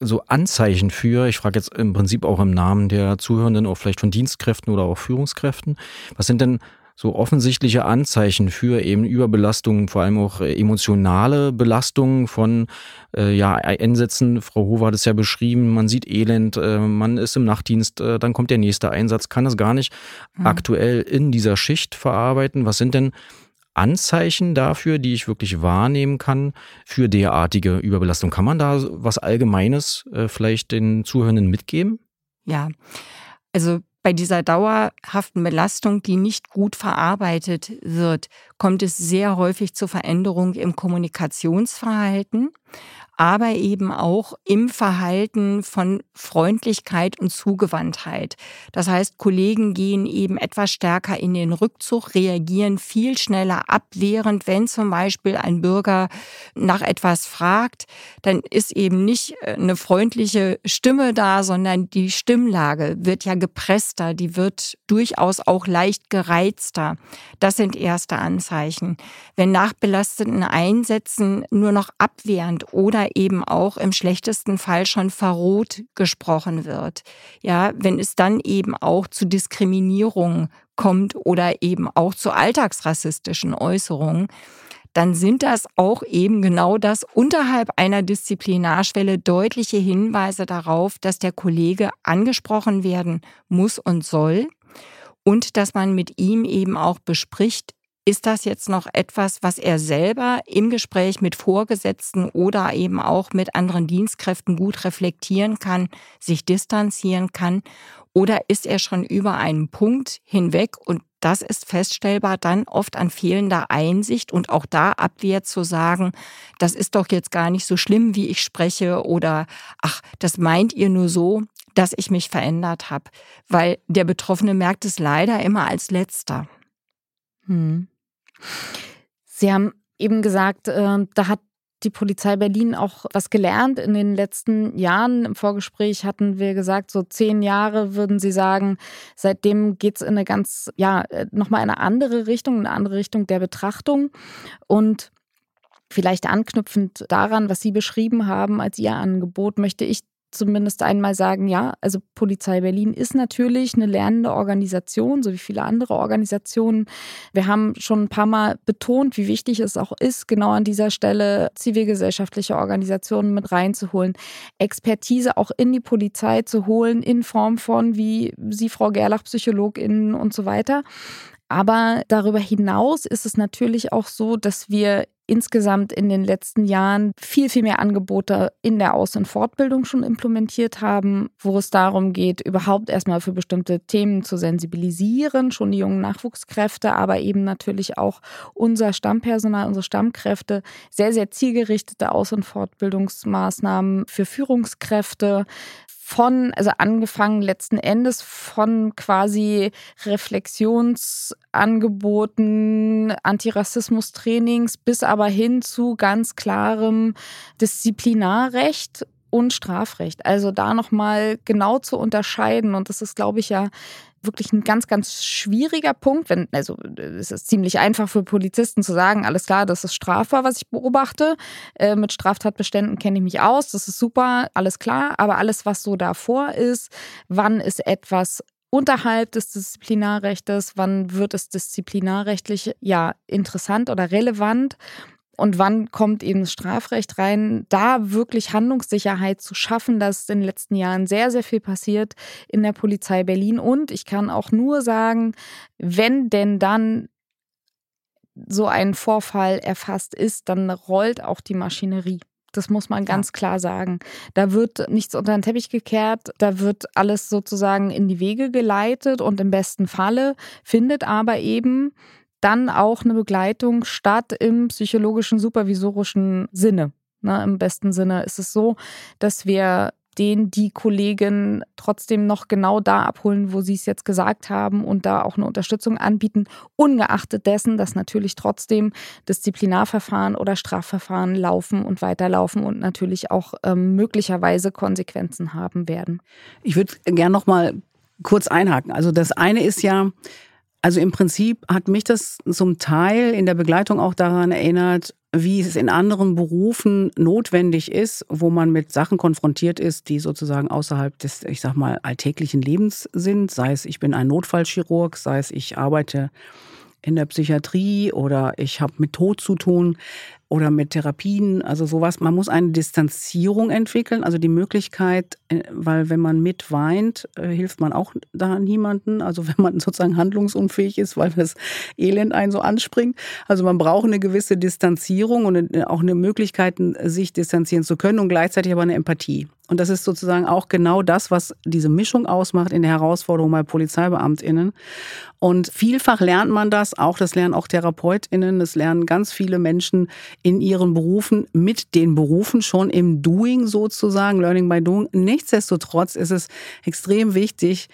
so Anzeichen für, ich frage jetzt im Prinzip auch im Namen der Zuhörenden, auch vielleicht von Dienstkräften oder auch Führungskräften, was sind denn so offensichtliche Anzeichen für eben Überbelastungen, vor allem auch äh, emotionale Belastungen von äh, ja, Einsätzen. Frau Hofer hat es ja beschrieben, man sieht Elend, äh, man ist im Nachtdienst, äh, dann kommt der nächste Einsatz, kann es gar nicht mhm. aktuell in dieser Schicht verarbeiten. Was sind denn Anzeichen dafür, die ich wirklich wahrnehmen kann für derartige Überbelastung? Kann man da was Allgemeines äh, vielleicht den Zuhörenden mitgeben? Ja, also bei dieser dauerhaften Belastung, die nicht gut verarbeitet wird, kommt es sehr häufig zu Veränderungen im Kommunikationsverhalten aber eben auch im Verhalten von Freundlichkeit und Zugewandtheit. Das heißt, Kollegen gehen eben etwas stärker in den Rückzug, reagieren viel schneller abwehrend, wenn zum Beispiel ein Bürger nach etwas fragt, dann ist eben nicht äh, eine freundliche Stimme da, sondern die Stimmlage wird ja gepresster, die wird durchaus auch leicht gereizter. Das sind erste Anzeichen. Wenn nach belasteten Einsätzen nur noch abwehrend oder eben auch im schlechtesten Fall schon verroht gesprochen wird. Ja, wenn es dann eben auch zu Diskriminierung kommt oder eben auch zu alltagsrassistischen Äußerungen, dann sind das auch eben genau das unterhalb einer Disziplinarschwelle deutliche Hinweise darauf, dass der Kollege angesprochen werden muss und soll und dass man mit ihm eben auch bespricht, ist das jetzt noch etwas, was er selber im Gespräch mit Vorgesetzten oder eben auch mit anderen Dienstkräften gut reflektieren kann, sich distanzieren kann? Oder ist er schon über einen Punkt hinweg und das ist feststellbar dann oft an fehlender Einsicht und auch da Abwehr zu sagen, das ist doch jetzt gar nicht so schlimm, wie ich spreche oder ach, das meint ihr nur so, dass ich mich verändert habe, weil der Betroffene merkt es leider immer als letzter. Hm. Sie haben eben gesagt, äh, da hat die Polizei Berlin auch was gelernt in den letzten Jahren. Im Vorgespräch hatten wir gesagt, so zehn Jahre würden Sie sagen. Seitdem geht es in eine ganz, ja, äh, nochmal in eine andere Richtung, eine andere Richtung der Betrachtung. Und vielleicht anknüpfend daran, was Sie beschrieben haben als Ihr Angebot, möchte ich zumindest einmal sagen, ja, also Polizei Berlin ist natürlich eine lernende Organisation, so wie viele andere Organisationen. Wir haben schon ein paar Mal betont, wie wichtig es auch ist, genau an dieser Stelle zivilgesellschaftliche Organisationen mit reinzuholen, Expertise auch in die Polizei zu holen, in Form von, wie Sie, Frau Gerlach, PsychologInnen und so weiter. Aber darüber hinaus ist es natürlich auch so, dass wir insgesamt in den letzten Jahren viel, viel mehr Angebote in der Aus- und Fortbildung schon implementiert haben, wo es darum geht, überhaupt erstmal für bestimmte Themen zu sensibilisieren, schon die jungen Nachwuchskräfte, aber eben natürlich auch unser Stammpersonal, unsere Stammkräfte, sehr, sehr zielgerichtete Aus- und Fortbildungsmaßnahmen für Führungskräfte, von, also angefangen letzten Endes von quasi Reflexionsangeboten, Antirassismus-Trainings bis aber hin zu ganz klarem Disziplinarrecht und Strafrecht. Also da nochmal genau zu unterscheiden. Und das ist, glaube ich, ja wirklich ein ganz, ganz schwieriger Punkt. Wenn, also es ist ziemlich einfach für Polizisten zu sagen, alles klar, das ist strafbar, was ich beobachte. Äh, mit Straftatbeständen kenne ich mich aus, das ist super, alles klar. Aber alles, was so davor ist, wann ist etwas unterhalb des Disziplinarrechts, wann wird es disziplinarrechtlich ja interessant oder relevant und wann kommt eben das Strafrecht rein, da wirklich Handlungssicherheit zu schaffen. dass ist in den letzten Jahren sehr, sehr viel passiert in der Polizei Berlin. Und ich kann auch nur sagen, wenn denn dann so ein Vorfall erfasst ist, dann rollt auch die Maschinerie. Das muss man ganz ja. klar sagen. Da wird nichts unter den Teppich gekehrt, da wird alles sozusagen in die Wege geleitet und im besten Falle findet aber eben dann auch eine Begleitung statt im psychologischen, supervisorischen Sinne. Ne, Im besten Sinne ist es so, dass wir den die Kollegen trotzdem noch genau da abholen, wo sie es jetzt gesagt haben und da auch eine Unterstützung anbieten, ungeachtet dessen, dass natürlich trotzdem Disziplinarverfahren oder Strafverfahren laufen und weiterlaufen und natürlich auch ähm, möglicherweise Konsequenzen haben werden. Ich würde gerne noch mal kurz einhaken. Also das eine ist ja, also im Prinzip hat mich das zum Teil in der Begleitung auch daran erinnert, wie es in anderen Berufen notwendig ist, wo man mit Sachen konfrontiert ist, die sozusagen außerhalb des, ich sag mal, alltäglichen Lebens sind. Sei es, ich bin ein Notfallchirurg, sei es, ich arbeite in der Psychiatrie oder ich habe mit Tod zu tun oder mit Therapien, also sowas. Man muss eine Distanzierung entwickeln, also die Möglichkeit, äh, weil wenn man mit weint, äh, hilft man auch da niemanden. Also wenn man sozusagen handlungsunfähig ist, weil das Elend einen so anspringt. Also man braucht eine gewisse Distanzierung und äh, auch eine Möglichkeit, sich distanzieren zu können und gleichzeitig aber eine Empathie. Und das ist sozusagen auch genau das, was diese Mischung ausmacht in der Herausforderung bei PolizeibeamtInnen. Und vielfach lernt man das, auch das lernen auch TherapeutInnen, das lernen ganz viele Menschen in ihren Berufen mit den Berufen schon im Doing sozusagen, Learning by Doing. Nichtsdestotrotz ist es extrem wichtig,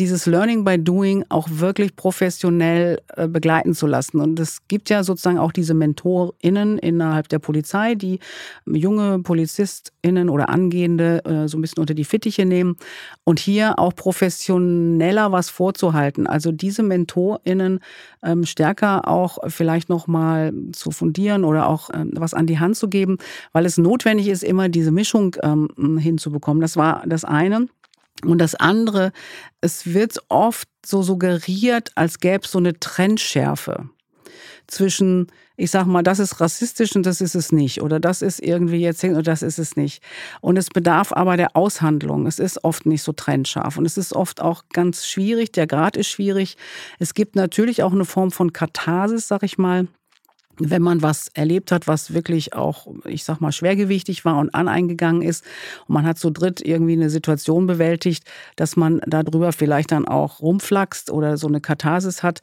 dieses Learning by Doing auch wirklich professionell äh, begleiten zu lassen. Und es gibt ja sozusagen auch diese MentorInnen innerhalb der Polizei, die junge PolizistInnen oder Angehende äh, so ein bisschen unter die Fittiche nehmen und hier auch professioneller was vorzuhalten. Also diese MentorInnen ähm, stärker auch vielleicht nochmal zu fundieren oder auch ähm, was an die Hand zu geben, weil es notwendig ist, immer diese Mischung ähm, hinzubekommen. Das war das eine. Und das andere, es wird oft so suggeriert, als gäbe es so eine Trendschärfe zwischen, ich sag mal, das ist rassistisch und das ist es nicht. Oder das ist irgendwie jetzt und das ist es nicht. Und es bedarf aber der Aushandlung. Es ist oft nicht so trennscharf. Und es ist oft auch ganz schwierig. Der Grad ist schwierig. Es gibt natürlich auch eine Form von Katharsis, sag ich mal wenn man was erlebt hat, was wirklich auch, ich sag mal, schwergewichtig war und aneingegangen ist und man hat zu dritt irgendwie eine Situation bewältigt, dass man darüber vielleicht dann auch rumflaxt oder so eine Katharsis hat,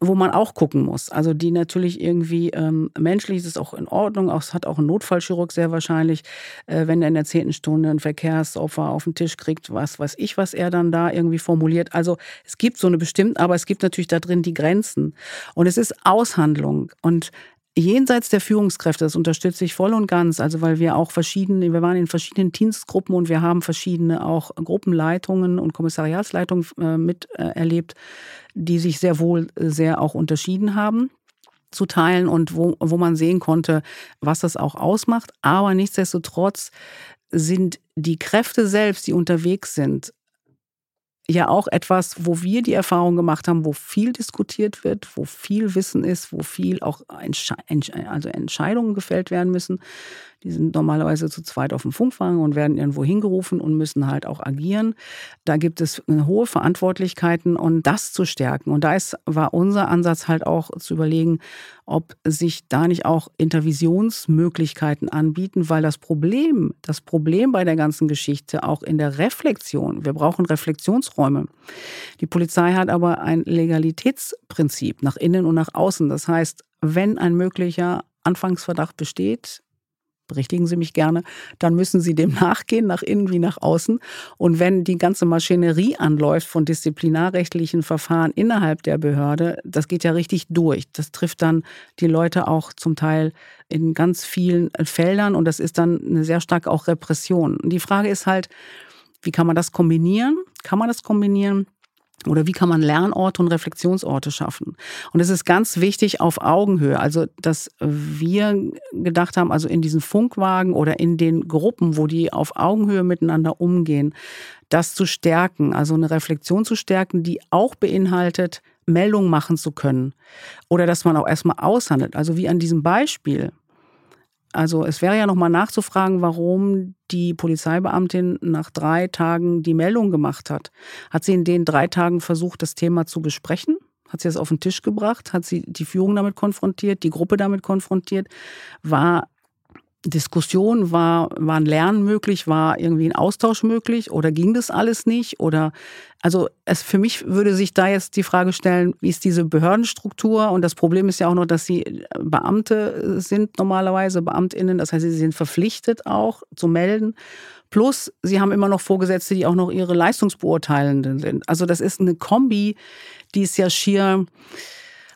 wo man auch gucken muss. Also die natürlich irgendwie ähm, menschlich ist es auch in Ordnung, auch, es hat auch ein Notfallchirurg sehr wahrscheinlich, äh, wenn er in der zehnten Stunde ein Verkehrsopfer auf den Tisch kriegt, was weiß ich, was er dann da irgendwie formuliert. Also es gibt so eine bestimmte, aber es gibt natürlich da drin die Grenzen. Und es ist Aushandlung. Und jenseits der Führungskräfte, das unterstütze ich voll und ganz, also weil wir auch verschiedene, wir waren in verschiedenen Dienstgruppen und wir haben verschiedene auch Gruppenleitungen und Kommissariatsleitungen äh, miterlebt, die sich sehr wohl sehr auch unterschieden haben zu teilen und wo, wo man sehen konnte, was das auch ausmacht. Aber nichtsdestotrotz sind die Kräfte selbst, die unterwegs sind, ja auch etwas, wo wir die Erfahrung gemacht haben, wo viel diskutiert wird, wo viel Wissen ist, wo viel auch Entsche also Entscheidungen gefällt werden müssen, Die sind normalerweise zu zweit auf dem Funkwagen und werden irgendwo hingerufen und müssen halt auch agieren. Da gibt es hohe Verantwortlichkeiten und das zu stärken. Und da ist, war unser Ansatz halt auch zu überlegen, ob sich da nicht auch Intervisionsmöglichkeiten anbieten, weil das Problem, das Problem bei der ganzen Geschichte auch in der Reflexion, wir brauchen Reflexionsräume. Die Polizei hat aber ein Legalitätsprinzip nach innen und nach außen. Das heißt, wenn ein möglicher Anfangsverdacht besteht, berichtigen Sie mich gerne, dann müssen Sie dem nachgehen, nach innen wie nach außen. Und wenn die ganze Maschinerie anläuft von disziplinarrechtlichen Verfahren innerhalb der Behörde, das geht ja richtig durch. Das trifft dann die Leute auch zum Teil in ganz vielen Feldern und das ist dann eine sehr starke auch Repression. Und die Frage ist halt, wie kann man das kombinieren? Kann man das kombinieren? Oder wie kann man Lernorte und Reflexionsorte schaffen? Und es ist ganz wichtig auf Augenhöhe. Also, dass wir gedacht haben, also in diesen Funkwagen oder in den Gruppen, wo die auf Augenhöhe miteinander umgehen, das zu stärken, also eine Reflexion zu stärken, die auch beinhaltet, Meldungen machen zu können. Oder dass man auch erstmal aushandelt. Also wie an diesem Beispiel. Also es wäre ja nochmal nachzufragen, warum die Polizeibeamtin nach drei Tagen die Meldung gemacht hat. Hat sie in den drei Tagen versucht, das Thema zu besprechen? Hat sie es auf den Tisch gebracht? Hat sie die Führung damit konfrontiert, die Gruppe damit konfrontiert? War Diskussion, war, war ein Lernen möglich, war irgendwie ein Austausch möglich oder ging das alles nicht? Oder also es für mich würde sich da jetzt die Frage stellen, wie ist diese Behördenstruktur? Und das Problem ist ja auch noch, dass sie Beamte sind normalerweise, BeamtInnen, das heißt, sie sind verpflichtet auch zu melden. Plus, sie haben immer noch Vorgesetzte, die auch noch ihre Leistungsbeurteilenden sind. Also das ist eine Kombi, die es ja schier,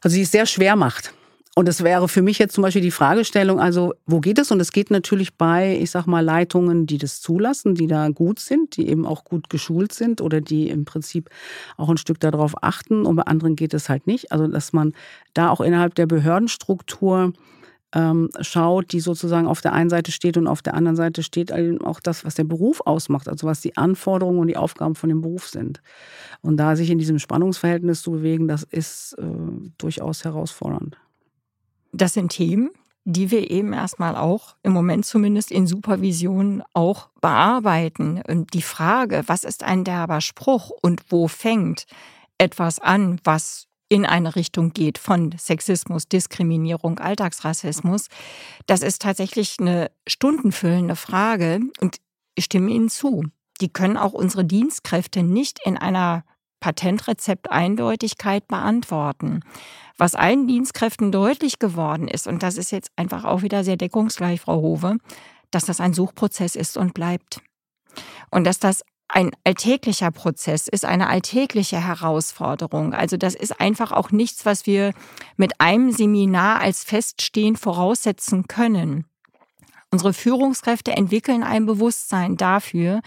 also die es sehr schwer macht. Und es wäre für mich jetzt zum Beispiel die Fragestellung, also wo geht es? Und es geht natürlich bei, ich sag mal, Leitungen, die das zulassen, die da gut sind, die eben auch gut geschult sind oder die im Prinzip auch ein Stück darauf achten. Und bei anderen geht es halt nicht. Also dass man da auch innerhalb der Behördenstruktur ähm, schaut, die sozusagen auf der einen Seite steht und auf der anderen Seite steht auch das, was der Beruf ausmacht, also was die Anforderungen und die Aufgaben von dem Beruf sind. Und da sich in diesem Spannungsverhältnis zu bewegen, das ist äh, durchaus herausfordernd. Das sind Themen, die wir eben erstmal auch im Moment zumindest in Supervision auch bearbeiten. Und die Frage, was ist ein derber Spruch und wo fängt etwas an, was in eine Richtung geht von Sexismus, Diskriminierung, Alltagsrassismus, das ist tatsächlich eine stundenfüllende Frage und ich stimme Ihnen zu. Die können auch unsere Dienstkräfte nicht in einer Patentrezept-Eindeutigkeit beantworten. Was allen Dienstkräften deutlich geworden ist, und das ist jetzt einfach auch wieder sehr deckungsgleich, Frau Hove, dass das ein Suchprozess ist und bleibt. Und dass das ein alltäglicher Prozess ist, eine alltägliche Herausforderung. Also das ist einfach auch nichts, was wir mit einem Seminar als feststehend voraussetzen können. Unsere Führungskräfte entwickeln ein Bewusstsein dafür,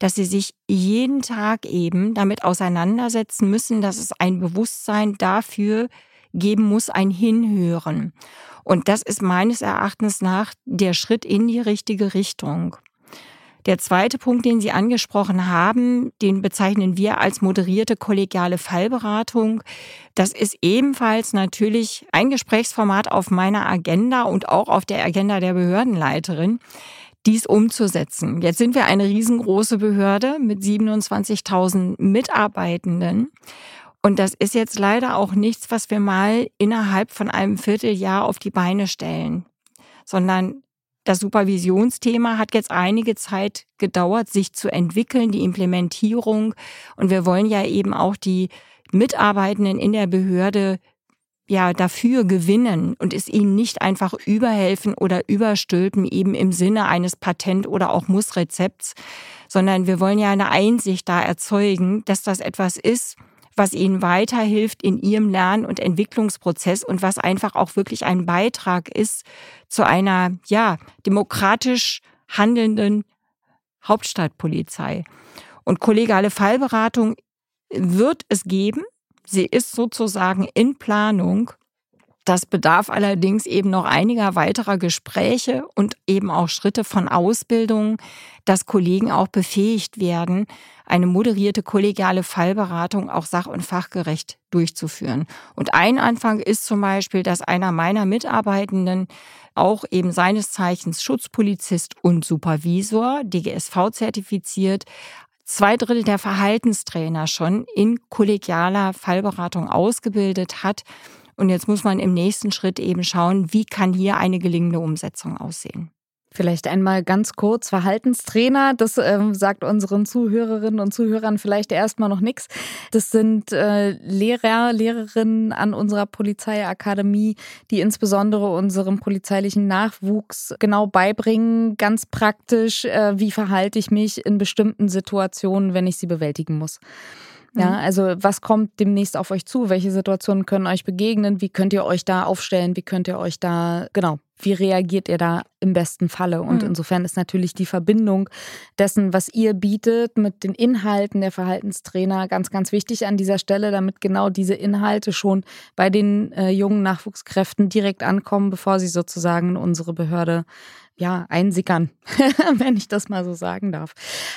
dass sie sich jeden Tag eben damit auseinandersetzen müssen, dass es ein Bewusstsein dafür geben muss, ein Hinhören. Und das ist meines Erachtens nach der Schritt in die richtige Richtung. Der zweite Punkt, den Sie angesprochen haben, den bezeichnen wir als moderierte kollegiale Fallberatung. Das ist ebenfalls natürlich ein Gesprächsformat auf meiner Agenda und auch auf der Agenda der Behördenleiterin dies umzusetzen. Jetzt sind wir eine riesengroße Behörde mit 27.000 Mitarbeitenden. Und das ist jetzt leider auch nichts, was wir mal innerhalb von einem Vierteljahr auf die Beine stellen, sondern das Supervisionsthema hat jetzt einige Zeit gedauert, sich zu entwickeln, die Implementierung. Und wir wollen ja eben auch die Mitarbeitenden in der Behörde ja dafür gewinnen und es ihnen nicht einfach überhelfen oder überstülpen, eben im Sinne eines Patent- oder auch Mussrezepts, sondern wir wollen ja eine Einsicht da erzeugen, dass das etwas ist, was ihnen weiterhilft in ihrem Lern- und Entwicklungsprozess und was einfach auch wirklich ein Beitrag ist zu einer, ja, demokratisch handelnden Hauptstadtpolizei. Und kollegiale Fallberatung wird es geben. Sie ist sozusagen in Planung. Das bedarf allerdings eben noch einiger weiterer Gespräche und eben auch Schritte von Ausbildung, dass Kollegen auch befähigt werden, eine moderierte kollegiale Fallberatung auch sach- und fachgerecht durchzuführen. Und ein Anfang ist zum Beispiel, dass einer meiner Mitarbeitenden auch eben seines Zeichens Schutzpolizist und Supervisor, DGSV zertifiziert, zwei Drittel der Verhaltenstrainer schon in kollegialer Fallberatung ausgebildet hat und jetzt muss man im nächsten Schritt eben schauen, wie kann hier eine gelingende Umsetzung aussehen. Vielleicht einmal ganz kurz Verhaltenstrainer. Das ähm, sagt unseren Zuhörerinnen und Zuhörern vielleicht erstmal noch nichts. Das sind äh, Lehrer, Lehrerinnen an unserer Polizeiakademie, die insbesondere unserem polizeilichen Nachwuchs genau beibringen, ganz praktisch, äh, wie verhalte ich mich in bestimmten Situationen, wenn ich sie bewältigen muss. Ja, mhm. also was kommt demnächst auf euch zu? Welche Situationen können euch begegnen? Wie könnt ihr euch da aufstellen? Wie könnt ihr euch da, genau, wie reagiert ihr da im besten Falle? Und mhm. insofern ist natürlich die Verbindung dessen, was ihr bietet, mit den Inhalten der Verhaltenstrainer ganz, ganz wichtig an dieser Stelle, damit genau diese Inhalte schon bei den äh, jungen Nachwuchskräften direkt ankommen, bevor sie sozusagen in unsere Behörde ja, einsickern, wenn ich das mal so sagen darf.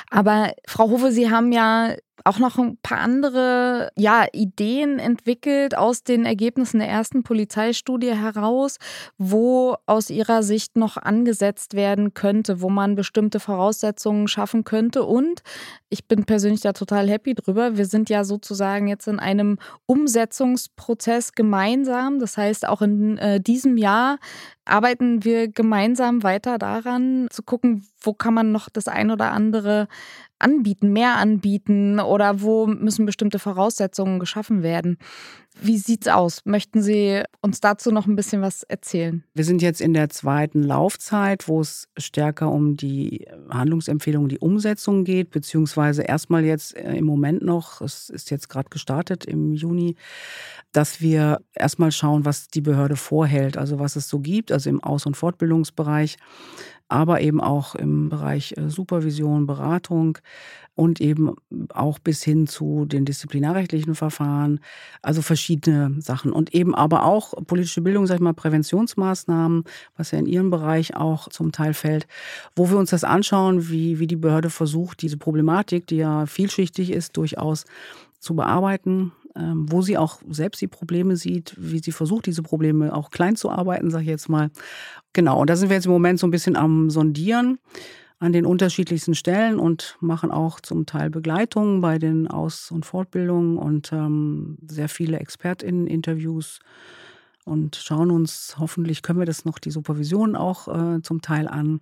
Aber Frau Hofe, Sie haben ja auch noch ein paar andere ja, Ideen entwickelt aus den Ergebnissen der ersten Polizeistudie heraus, wo aus Ihrer Sicht noch angesetzt werden könnte, wo man bestimmte Voraussetzungen schaffen könnte. Und ich bin persönlich da total happy drüber. Wir sind ja sozusagen jetzt in einem Umsetzungsprozess gemeinsam. Das heißt, auch in äh, diesem Jahr arbeiten wir gemeinsam weiter daran, zu gucken, wo kann man noch das ein oder andere anbieten, mehr anbieten oder wo müssen bestimmte Voraussetzungen geschaffen werden. Wie sieht's aus? Möchten Sie uns dazu noch ein bisschen was erzählen? Wir sind jetzt in der zweiten Laufzeit, wo es stärker um die Handlungsempfehlungen, die Umsetzung geht, beziehungsweise erstmal jetzt äh, im Moment noch, es ist jetzt gerade gestartet im Juni, dass wir erstmal schauen, was die Behörde vorhält, also was es so gibt, also im Aus- und Fortbildungsbereich aber eben auch im Bereich äh, Supervision, Beratung und eben auch bis hin zu den disziplinarrechtlichen Verfahren, also verschiedene Sachen. Und eben aber auch politische Bildung, sag ich mal, Präventionsmaßnahmen, was ja in Ihrem Bereich auch zum Teil fällt, wo wir uns das anschauen, wie, wie die Behörde versucht, diese Problematik, die ja vielschichtig ist, durchaus zu bearbeiten, wo sie auch selbst die Probleme sieht, wie sie versucht, diese Probleme auch klein zu arbeiten, sage ich jetzt mal. Genau, und da sind wir jetzt im Moment so ein bisschen am Sondieren an den unterschiedlichsten Stellen und machen auch zum Teil Begleitungen bei den Aus- und Fortbildungen und ähm, sehr viele ExpertInnen-Interviews und schauen uns, hoffentlich können wir das noch, die Supervision auch äh, zum Teil an.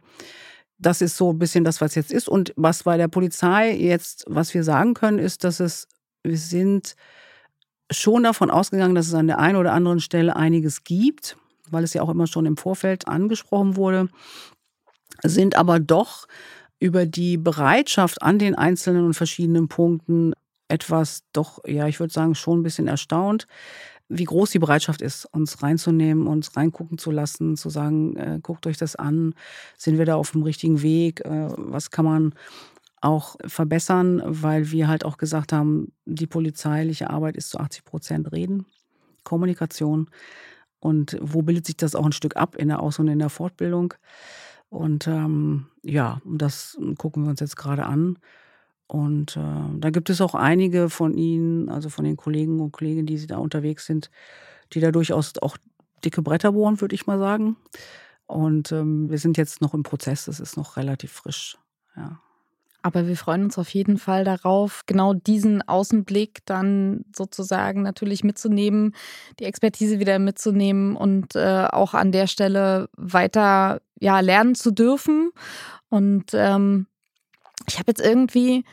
Das ist so ein bisschen das, was jetzt ist. Und was bei der Polizei jetzt, was wir sagen können, ist, dass es, wir sind schon davon ausgegangen, dass es an der einen oder anderen Stelle einiges gibt, weil es ja auch immer schon im Vorfeld angesprochen wurde, sind aber doch über die Bereitschaft an den einzelnen und verschiedenen Punkten etwas doch, ja, ich würde sagen, schon ein bisschen erstaunt, wie groß die Bereitschaft ist, uns reinzunehmen, uns reingucken zu lassen, zu sagen, äh, guckt euch das an, sind wir da auf dem richtigen Weg, äh, was kann man auch verbessern, weil wir halt auch gesagt haben, die polizeiliche Arbeit ist zu 80 Prozent Reden, Kommunikation. Und wo bildet sich das auch ein Stück ab in der Aus- und in der Fortbildung? Und ähm, ja, das gucken wir uns jetzt gerade an. Und äh, da gibt es auch einige von Ihnen, also von den Kollegen und Kolleginnen, die da unterwegs sind, die da durchaus auch dicke Bretter bohren, würde ich mal sagen. Und ähm, wir sind jetzt noch im Prozess, das ist noch relativ frisch. Ja. Aber wir freuen uns auf jeden Fall darauf, genau diesen Außenblick dann sozusagen natürlich mitzunehmen, die Expertise wieder mitzunehmen und äh, auch an der Stelle weiter ja, lernen zu dürfen. Und ähm, ich habe jetzt irgendwie,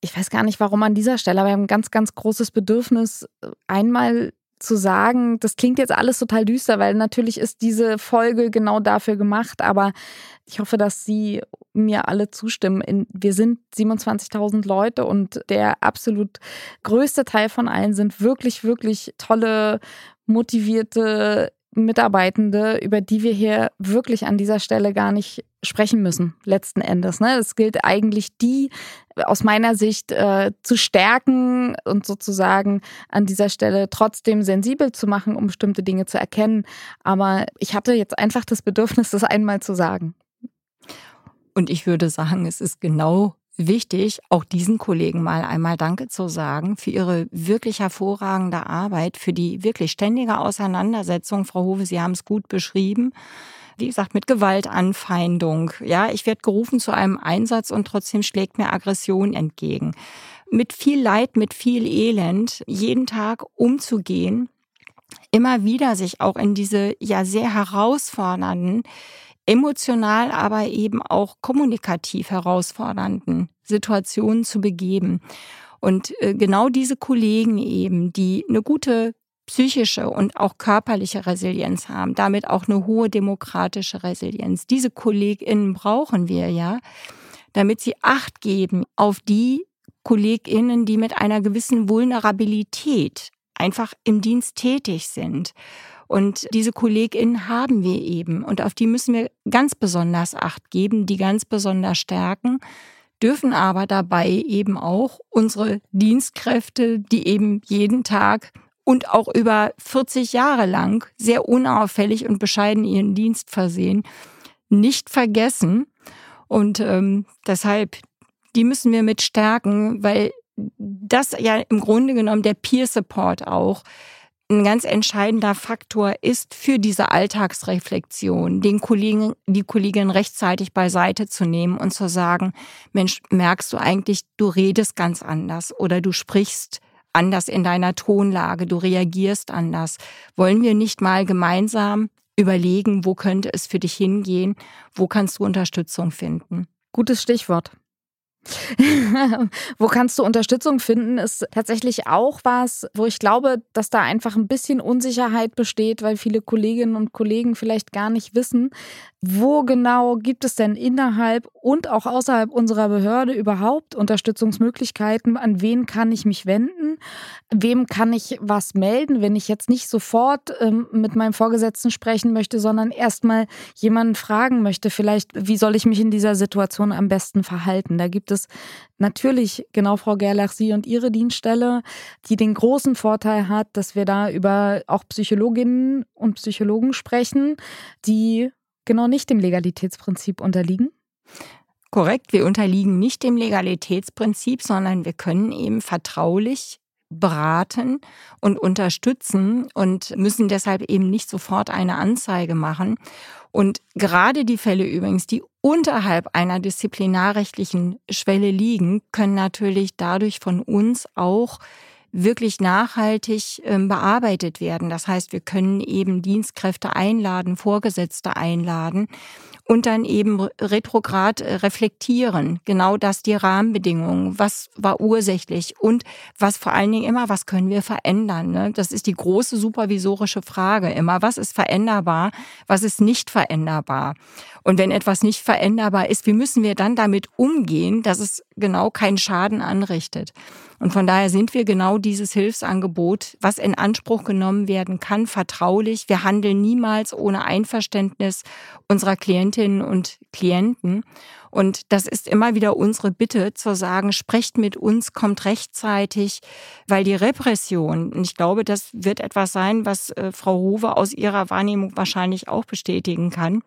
ich weiß gar nicht warum an dieser Stelle, aber wir haben ein ganz, ganz großes Bedürfnis, einmal zu sagen, das klingt jetzt alles total düster, weil natürlich ist diese Folge genau dafür gemacht, aber ich hoffe, dass Sie mir alle zustimmen. Wir sind 27.000 Leute und der absolut größte Teil von allen sind wirklich, wirklich tolle, motivierte, Mitarbeitende, über die wir hier wirklich an dieser Stelle gar nicht sprechen müssen, letzten Endes. Ne? Es gilt eigentlich, die aus meiner Sicht äh, zu stärken und sozusagen an dieser Stelle trotzdem sensibel zu machen, um bestimmte Dinge zu erkennen. Aber ich hatte jetzt einfach das Bedürfnis, das einmal zu sagen. Und ich würde sagen, es ist genau wichtig, auch diesen Kollegen mal einmal Danke zu sagen für ihre wirklich hervorragende Arbeit, für die wirklich ständige Auseinandersetzung. Frau Hove, Sie haben es gut beschrieben. Wie gesagt, mit Gewaltanfeindung. Ja, ich werde gerufen zu einem Einsatz und trotzdem schlägt mir Aggression entgegen. Mit viel Leid, mit viel Elend jeden Tag umzugehen, immer wieder sich auch in diese ja sehr herausfordernden emotional, aber eben auch kommunikativ herausfordernden Situationen zu begeben. Und äh, genau diese Kollegen eben, die eine gute psychische und auch körperliche Resilienz haben, damit auch eine hohe demokratische Resilienz. Diese KollegInnen brauchen wir ja, damit sie Acht geben auf die KollegInnen, die mit einer gewissen Vulnerabilität einfach im Dienst tätig sind und diese KollegInnen haben wir eben und auf die müssen wir ganz besonders Acht geben, die ganz besonders stärken, dürfen aber dabei eben auch unsere Dienstkräfte, die eben jeden Tag und auch über 40 Jahre lang sehr unauffällig und bescheiden ihren Dienst versehen, nicht vergessen. Und ähm, deshalb, die müssen wir mit stärken, weil das ja im Grunde genommen der Peer Support auch ein ganz entscheidender Faktor ist für diese Alltagsreflexion, den Kollegen, die Kollegin rechtzeitig beiseite zu nehmen und zu sagen, Mensch, merkst du eigentlich, du redest ganz anders oder du sprichst anders in deiner Tonlage, du reagierst anders. Wollen wir nicht mal gemeinsam überlegen, wo könnte es für dich hingehen? Wo kannst du Unterstützung finden? Gutes Stichwort. wo kannst du Unterstützung finden, ist tatsächlich auch was, wo ich glaube, dass da einfach ein bisschen Unsicherheit besteht, weil viele Kolleginnen und Kollegen vielleicht gar nicht wissen, wo genau gibt es denn innerhalb und auch außerhalb unserer Behörde überhaupt Unterstützungsmöglichkeiten? An wen kann ich mich wenden? Wem kann ich was melden, wenn ich jetzt nicht sofort ähm, mit meinem Vorgesetzten sprechen möchte, sondern erstmal jemanden fragen möchte, vielleicht, wie soll ich mich in dieser Situation am besten verhalten? Da gibt es natürlich, genau Frau Gerlach, Sie und Ihre Dienststelle, die den großen Vorteil hat, dass wir da über auch Psychologinnen und Psychologen sprechen, die genau nicht dem Legalitätsprinzip unterliegen? Korrekt, wir unterliegen nicht dem Legalitätsprinzip, sondern wir können eben vertraulich beraten und unterstützen und müssen deshalb eben nicht sofort eine Anzeige machen. Und gerade die Fälle übrigens, die unterhalb einer disziplinarrechtlichen Schwelle liegen, können natürlich dadurch von uns auch wirklich nachhaltig ähm, bearbeitet werden. Das heißt, wir können eben Dienstkräfte einladen, Vorgesetzte einladen und dann eben retrograd äh, reflektieren. Genau das die Rahmenbedingungen. Was war ursächlich und was vor allen Dingen immer, was können wir verändern? Ne? Das ist die große supervisorische Frage immer. Was ist veränderbar? Was ist nicht veränderbar? Und wenn etwas nicht veränderbar ist, wie müssen wir dann damit umgehen, dass es genau keinen Schaden anrichtet? Und von daher sind wir genau dieses Hilfsangebot, was in Anspruch genommen werden kann, vertraulich. Wir handeln niemals ohne Einverständnis unserer Klientinnen und Klienten. Und das ist immer wieder unsere Bitte zu sagen, sprecht mit uns, kommt rechtzeitig, weil die Repression, und ich glaube, das wird etwas sein, was äh, Frau Howe aus ihrer Wahrnehmung wahrscheinlich auch bestätigen kann,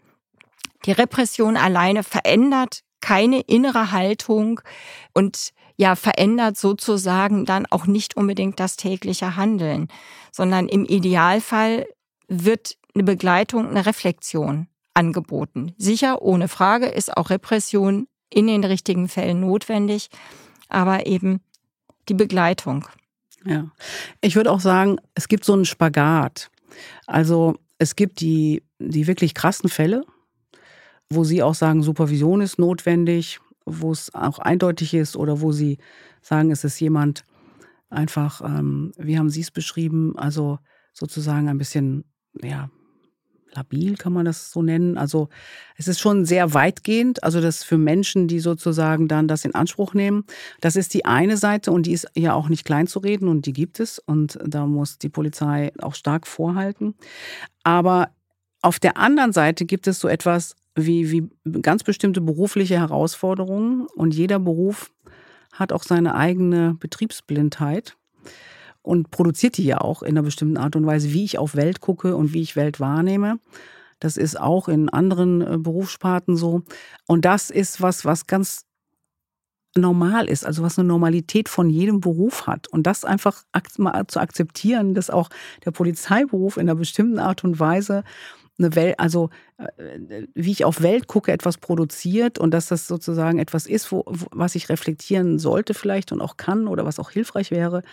die Repression alleine verändert keine innere Haltung und ja verändert sozusagen dann auch nicht unbedingt das tägliche Handeln, sondern im Idealfall wird eine Begleitung, eine Reflexion angeboten. Sicher, ohne Frage ist auch Repression in den richtigen Fällen notwendig, aber eben die Begleitung. Ja, ich würde auch sagen, es gibt so einen Spagat. Also es gibt die, die wirklich krassen Fälle, wo Sie auch sagen, Supervision ist notwendig, wo es auch eindeutig ist oder wo Sie sagen, es ist jemand einfach, ähm, wie haben Sie es beschrieben, also sozusagen ein bisschen, ja, labil, kann man das so nennen. Also es ist schon sehr weitgehend, also das für Menschen, die sozusagen dann das in Anspruch nehmen. Das ist die eine Seite und die ist ja auch nicht klein zu reden und die gibt es und da muss die Polizei auch stark vorhalten. Aber auf der anderen Seite gibt es so etwas wie, wie ganz bestimmte berufliche Herausforderungen und jeder Beruf hat auch seine eigene Betriebsblindheit und produziert die ja auch in einer bestimmten Art und Weise, wie ich auf Welt gucke und wie ich Welt wahrnehme. Das ist auch in anderen äh, Berufssparten so. Und das ist was, was ganz normal ist, also was eine Normalität von jedem Beruf hat. Und das einfach mal zu akzeptieren, dass auch der Polizeiberuf in einer bestimmten Art und Weise eine Welt, also äh, wie ich auf Welt gucke, etwas produziert und dass das sozusagen etwas ist, wo, was ich reflektieren sollte vielleicht und auch kann oder was auch hilfreich wäre,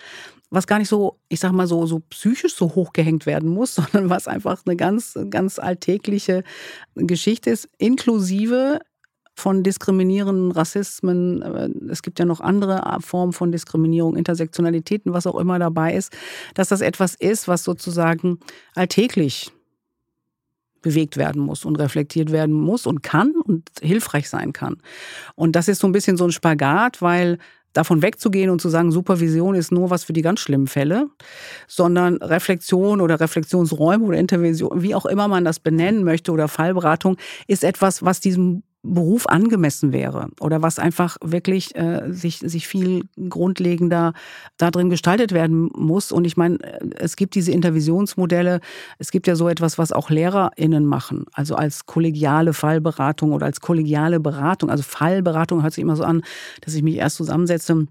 was gar nicht so, ich sag mal so, so psychisch so hochgehängt werden muss, sondern was einfach eine ganz, ganz alltägliche Geschichte ist, inklusive von diskriminierenden Rassismen. Äh, es gibt ja noch andere Formen von Diskriminierung, Intersektionalitäten, was auch immer dabei ist, dass das etwas ist, was sozusagen alltäglich bewegt werden muss und reflektiert werden muss und kann und hilfreich sein kann. Und das ist so ein bisschen so ein Spagat, weil davon wegzugehen und zu sagen, Supervision ist nur was für die ganz schlimmen Fälle, sondern Reflexion oder Reflexionsräume oder Intervention, wie auch immer man das benennen möchte oder Fallberatung, ist etwas, was diesem Beruf angemessen wäre oder was einfach wirklich äh, sich, sich viel grundlegender da drin gestaltet werden muss. Und ich meine, äh, es gibt diese Intervisionsmodelle, es gibt ja so etwas, was auch LehrerInnen machen, also als kollegiale Fallberatung oder als kollegiale Beratung. Also Fallberatung hört sich immer so an, dass ich mich erst zusammensetze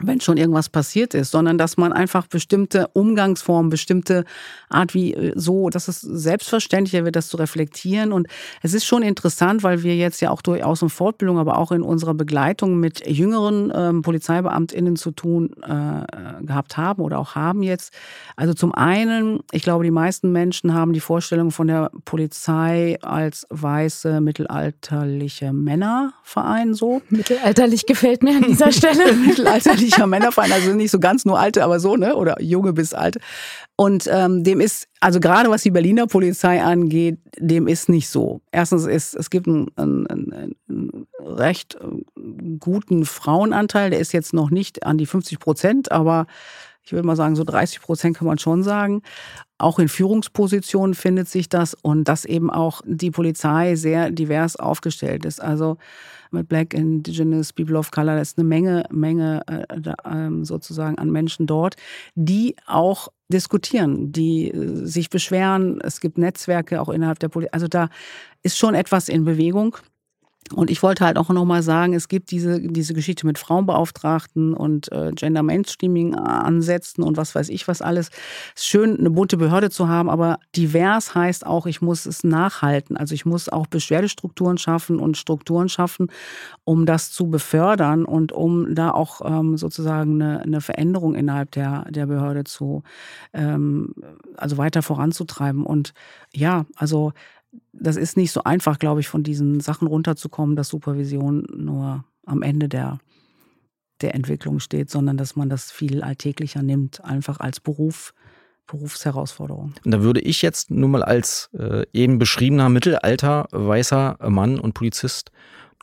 wenn schon irgendwas passiert ist, sondern dass man einfach bestimmte Umgangsformen, bestimmte Art wie äh, so, dass es selbstverständlicher wird, das zu reflektieren. Und es ist schon interessant, weil wir jetzt ja auch durchaus in Fortbildung, aber auch in unserer Begleitung mit jüngeren ähm, PolizeibeamtInnen zu tun äh, gehabt haben oder auch haben jetzt. Also zum einen, ich glaube, die meisten Menschen haben die Vorstellung von der Polizei als weiße, mittelalterliche Männerverein so. Mittelalterlich gefällt mir an dieser Stelle. Mittelalter mittelalterlicher Männerverein, also nicht so ganz nur alte, aber so, ne? Oder junge bis alte. Und ähm, dem ist, also gerade was die Berliner Polizei angeht, dem ist nicht so. Erstens ist, es gibt einen, einen, einen recht äh, guten Frauenanteil, der ist jetzt noch nicht an die 50 Prozent, aber ich würde mal sagen, so 30 Prozent kann man schon sagen. Auch in Führungspositionen findet sich das und dass eben auch die Polizei sehr divers aufgestellt ist. Also mit Black, Indigenous, People of Color, da ist eine Menge, Menge äh, ähm, sozusagen an Menschen dort, die auch diskutieren, die äh, sich beschweren. Es gibt Netzwerke auch innerhalb der Polizei. Also da ist schon etwas in Bewegung. Und ich wollte halt auch nochmal sagen, es gibt diese, diese Geschichte mit Frauenbeauftragten und äh, Gender Mainstreaming Ansätzen und was weiß ich was alles. Es ist schön, eine bunte Behörde zu haben, aber divers heißt auch, ich muss es nachhalten. Also ich muss auch Beschwerdestrukturen schaffen und Strukturen schaffen, um das zu befördern und um da auch ähm, sozusagen eine, eine Veränderung innerhalb der, der Behörde zu, ähm, also weiter voranzutreiben. Und ja, also das ist nicht so einfach, glaube ich, von diesen Sachen runterzukommen, dass Supervision nur am Ende der, der Entwicklung steht, sondern dass man das viel alltäglicher nimmt, einfach als Beruf, Berufsherausforderung. Und da würde ich jetzt nur mal als äh, eben beschriebener Mittelalter weißer Mann und Polizist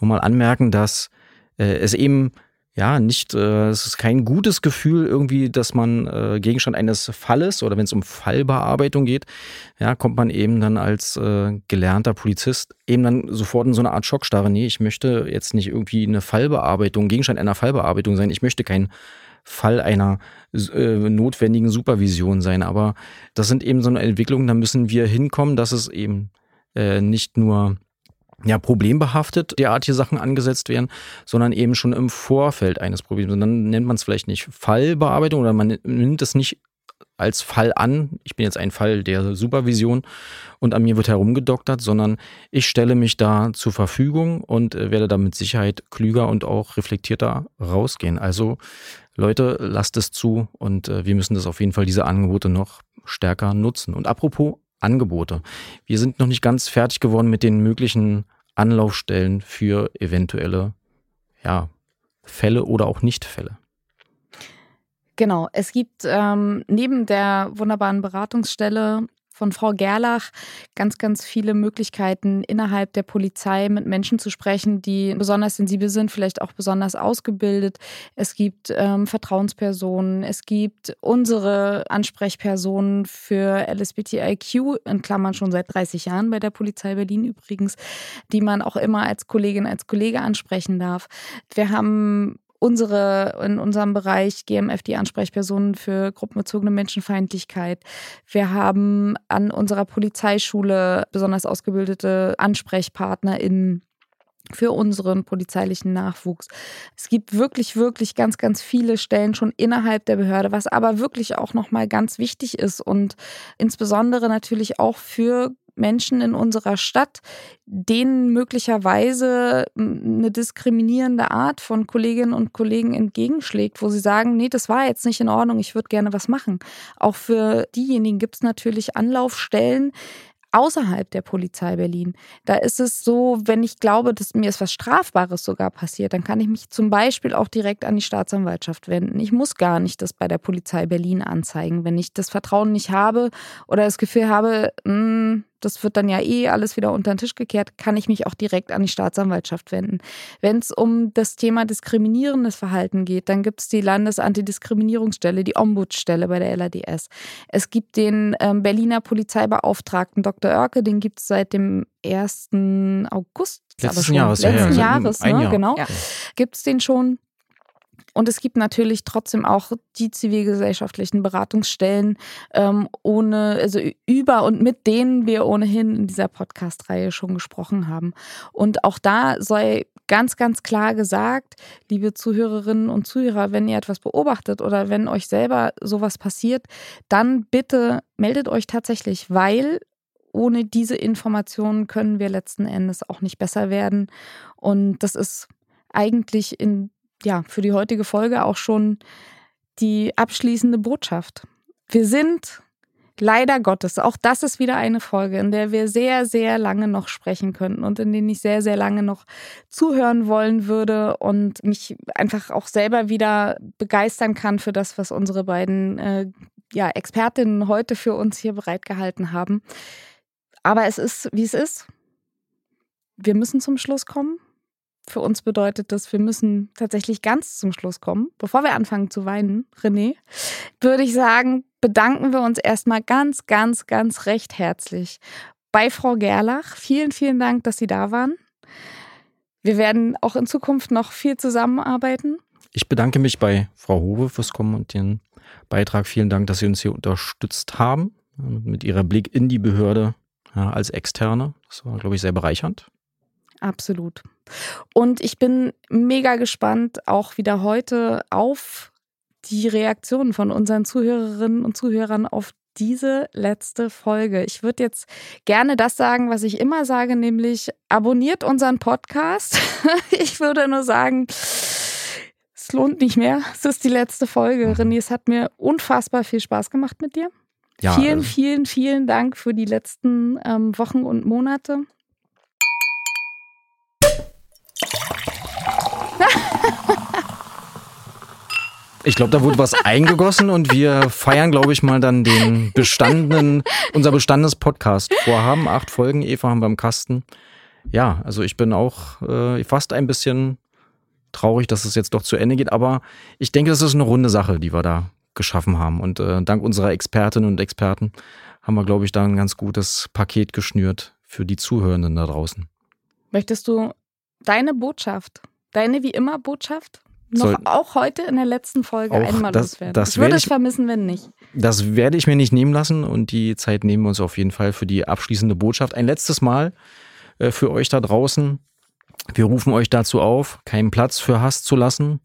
nur mal anmerken, dass äh, es eben ja, nicht, äh, es ist kein gutes Gefühl irgendwie, dass man äh, Gegenstand eines Falles oder wenn es um Fallbearbeitung geht, ja, kommt man eben dann als äh, gelernter Polizist eben dann sofort in so eine Art Schockstarre. Nee, ich möchte jetzt nicht irgendwie eine Fallbearbeitung, Gegenstand einer Fallbearbeitung sein. Ich möchte kein Fall einer äh, notwendigen Supervision sein. Aber das sind eben so eine Entwicklung, da müssen wir hinkommen, dass es eben äh, nicht nur ja, problembehaftet derartige Sachen angesetzt werden, sondern eben schon im Vorfeld eines Problems. Und dann nennt man es vielleicht nicht Fallbearbeitung oder man nimmt es nicht als Fall an. Ich bin jetzt ein Fall der Supervision und an mir wird herumgedoktert, sondern ich stelle mich da zur Verfügung und äh, werde da mit Sicherheit klüger und auch reflektierter rausgehen. Also Leute, lasst es zu und äh, wir müssen das auf jeden Fall diese Angebote noch stärker nutzen. Und apropos Angebote. Wir sind noch nicht ganz fertig geworden mit den möglichen Anlaufstellen für eventuelle ja, Fälle oder auch Nichtfälle. Genau, es gibt ähm, neben der wunderbaren Beratungsstelle von Frau Gerlach ganz, ganz viele Möglichkeiten innerhalb der Polizei mit Menschen zu sprechen, die besonders sensibel sind, vielleicht auch besonders ausgebildet. Es gibt ähm, Vertrauenspersonen, es gibt unsere Ansprechpersonen für LSBTIQ, in Klammern schon seit 30 Jahren bei der Polizei Berlin übrigens, die man auch immer als Kollegin, als Kollege ansprechen darf. Wir haben unsere, in unserem Bereich GMF die Ansprechpersonen für gruppenbezogene Menschenfeindlichkeit. Wir haben an unserer Polizeischule besonders ausgebildete AnsprechpartnerInnen für unseren polizeilichen Nachwuchs. Es gibt wirklich, wirklich ganz, ganz viele Stellen schon innerhalb der Behörde, was aber wirklich auch nochmal ganz wichtig ist und insbesondere natürlich auch für Menschen in unserer Stadt, denen möglicherweise eine diskriminierende Art von Kolleginnen und Kollegen entgegenschlägt, wo sie sagen, nee, das war jetzt nicht in Ordnung, ich würde gerne was machen. Auch für diejenigen gibt es natürlich Anlaufstellen, außerhalb der Polizei Berlin. Da ist es so, wenn ich glaube, dass mir ist was Strafbares sogar passiert, dann kann ich mich zum Beispiel auch direkt an die Staatsanwaltschaft wenden. Ich muss gar nicht das bei der Polizei Berlin anzeigen. Wenn ich das Vertrauen nicht habe oder das Gefühl habe, mh, hm, das wird dann ja eh alles wieder unter den Tisch gekehrt, kann ich mich auch direkt an die Staatsanwaltschaft wenden. Wenn es um das Thema diskriminierendes Verhalten geht, dann gibt es die Landesantidiskriminierungsstelle, die Ombudsstelle bei der LADS. Es gibt den ähm, Berliner Polizeibeauftragten Dr. Oerke, den gibt es seit dem 1. August. Letzten Jahres, letzten ja, Jahres, ne? Jahr. genau. Ja. Gibt es den schon? Und es gibt natürlich trotzdem auch die zivilgesellschaftlichen Beratungsstellen, ähm, ohne, also über und mit denen wir ohnehin in dieser Podcast-Reihe schon gesprochen haben. Und auch da sei ganz, ganz klar gesagt, liebe Zuhörerinnen und Zuhörer, wenn ihr etwas beobachtet oder wenn euch selber sowas passiert, dann bitte meldet euch tatsächlich, weil ohne diese Informationen können wir letzten Endes auch nicht besser werden. Und das ist eigentlich in ja, für die heutige Folge auch schon die abschließende Botschaft. Wir sind leider Gottes, auch das ist wieder eine Folge, in der wir sehr, sehr lange noch sprechen könnten und in denen ich sehr, sehr lange noch zuhören wollen würde und mich einfach auch selber wieder begeistern kann für das, was unsere beiden äh, ja, Expertinnen heute für uns hier bereitgehalten haben. Aber es ist, wie es ist. Wir müssen zum Schluss kommen für uns bedeutet das, wir müssen tatsächlich ganz zum Schluss kommen. Bevor wir anfangen zu weinen, René, würde ich sagen, bedanken wir uns erstmal ganz, ganz, ganz recht herzlich bei Frau Gerlach. Vielen, vielen Dank, dass Sie da waren. Wir werden auch in Zukunft noch viel zusammenarbeiten. Ich bedanke mich bei Frau Hove fürs Kommen und den Beitrag. Vielen Dank, dass Sie uns hier unterstützt haben mit Ihrer Blick in die Behörde als Externe. Das war, glaube ich, sehr bereichernd. Absolut. Und ich bin mega gespannt, auch wieder heute auf die Reaktionen von unseren Zuhörerinnen und Zuhörern auf diese letzte Folge. Ich würde jetzt gerne das sagen, was ich immer sage, nämlich abonniert unseren Podcast. ich würde nur sagen, es lohnt nicht mehr. Es ist die letzte Folge. Mhm. René, es hat mir unfassbar viel Spaß gemacht mit dir. Ja, vielen, also. vielen, vielen Dank für die letzten ähm, Wochen und Monate. Ich glaube, da wurde was eingegossen und wir feiern, glaube ich, mal dann den bestandenen, unser bestandenes Podcast-Vorhaben. Acht Folgen, Eva haben wir im Kasten. Ja, also ich bin auch äh, fast ein bisschen traurig, dass es jetzt doch zu Ende geht, aber ich denke, das ist eine runde Sache, die wir da geschaffen haben. Und äh, dank unserer Expertinnen und Experten haben wir, glaube ich, da ein ganz gutes Paket geschnürt für die Zuhörenden da draußen. Möchtest du deine Botschaft, deine wie immer Botschaft noch Soll, auch heute in der letzten Folge einmal das, loswerden. Das ich würde es vermissen, wenn nicht. Das werde ich mir nicht nehmen lassen und die Zeit nehmen wir uns auf jeden Fall für die abschließende Botschaft. Ein letztes Mal äh, für euch da draußen. Wir rufen euch dazu auf, keinen Platz für Hass zu lassen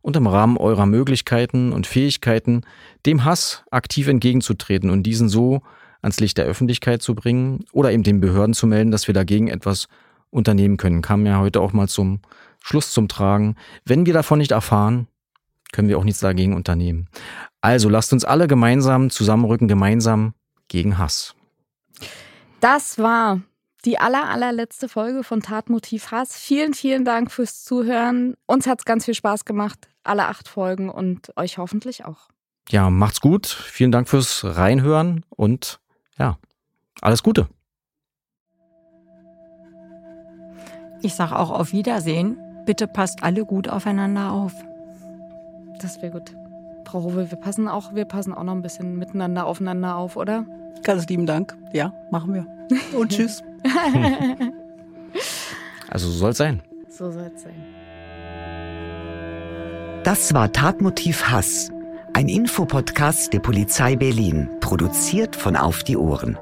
und im Rahmen eurer Möglichkeiten und Fähigkeiten dem Hass aktiv entgegenzutreten und diesen so ans Licht der Öffentlichkeit zu bringen oder eben den Behörden zu melden, dass wir dagegen etwas unternehmen können. Kam ja heute auch mal zum Schluss zum Tragen. Wenn wir davon nicht erfahren, können wir auch nichts dagegen unternehmen. Also lasst uns alle gemeinsam zusammenrücken, gemeinsam gegen Hass. Das war die aller, allerletzte Folge von Tatmotiv Hass. Vielen, vielen Dank fürs Zuhören. Uns hat es ganz viel Spaß gemacht, alle acht Folgen und euch hoffentlich auch. Ja, macht's gut. Vielen Dank fürs Reinhören und ja, alles Gute. Ich sage auch auf Wiedersehen. Bitte passt alle gut aufeinander auf. Das wäre gut. Frau Rowe, wir passen auch, wir passen auch noch ein bisschen miteinander aufeinander auf, oder? Ganz lieben Dank. Ja, machen wir. Und tschüss. Also so soll es sein. So soll es sein. Das war Tatmotiv Hass, ein Infopodcast der Polizei Berlin, produziert von Auf die Ohren.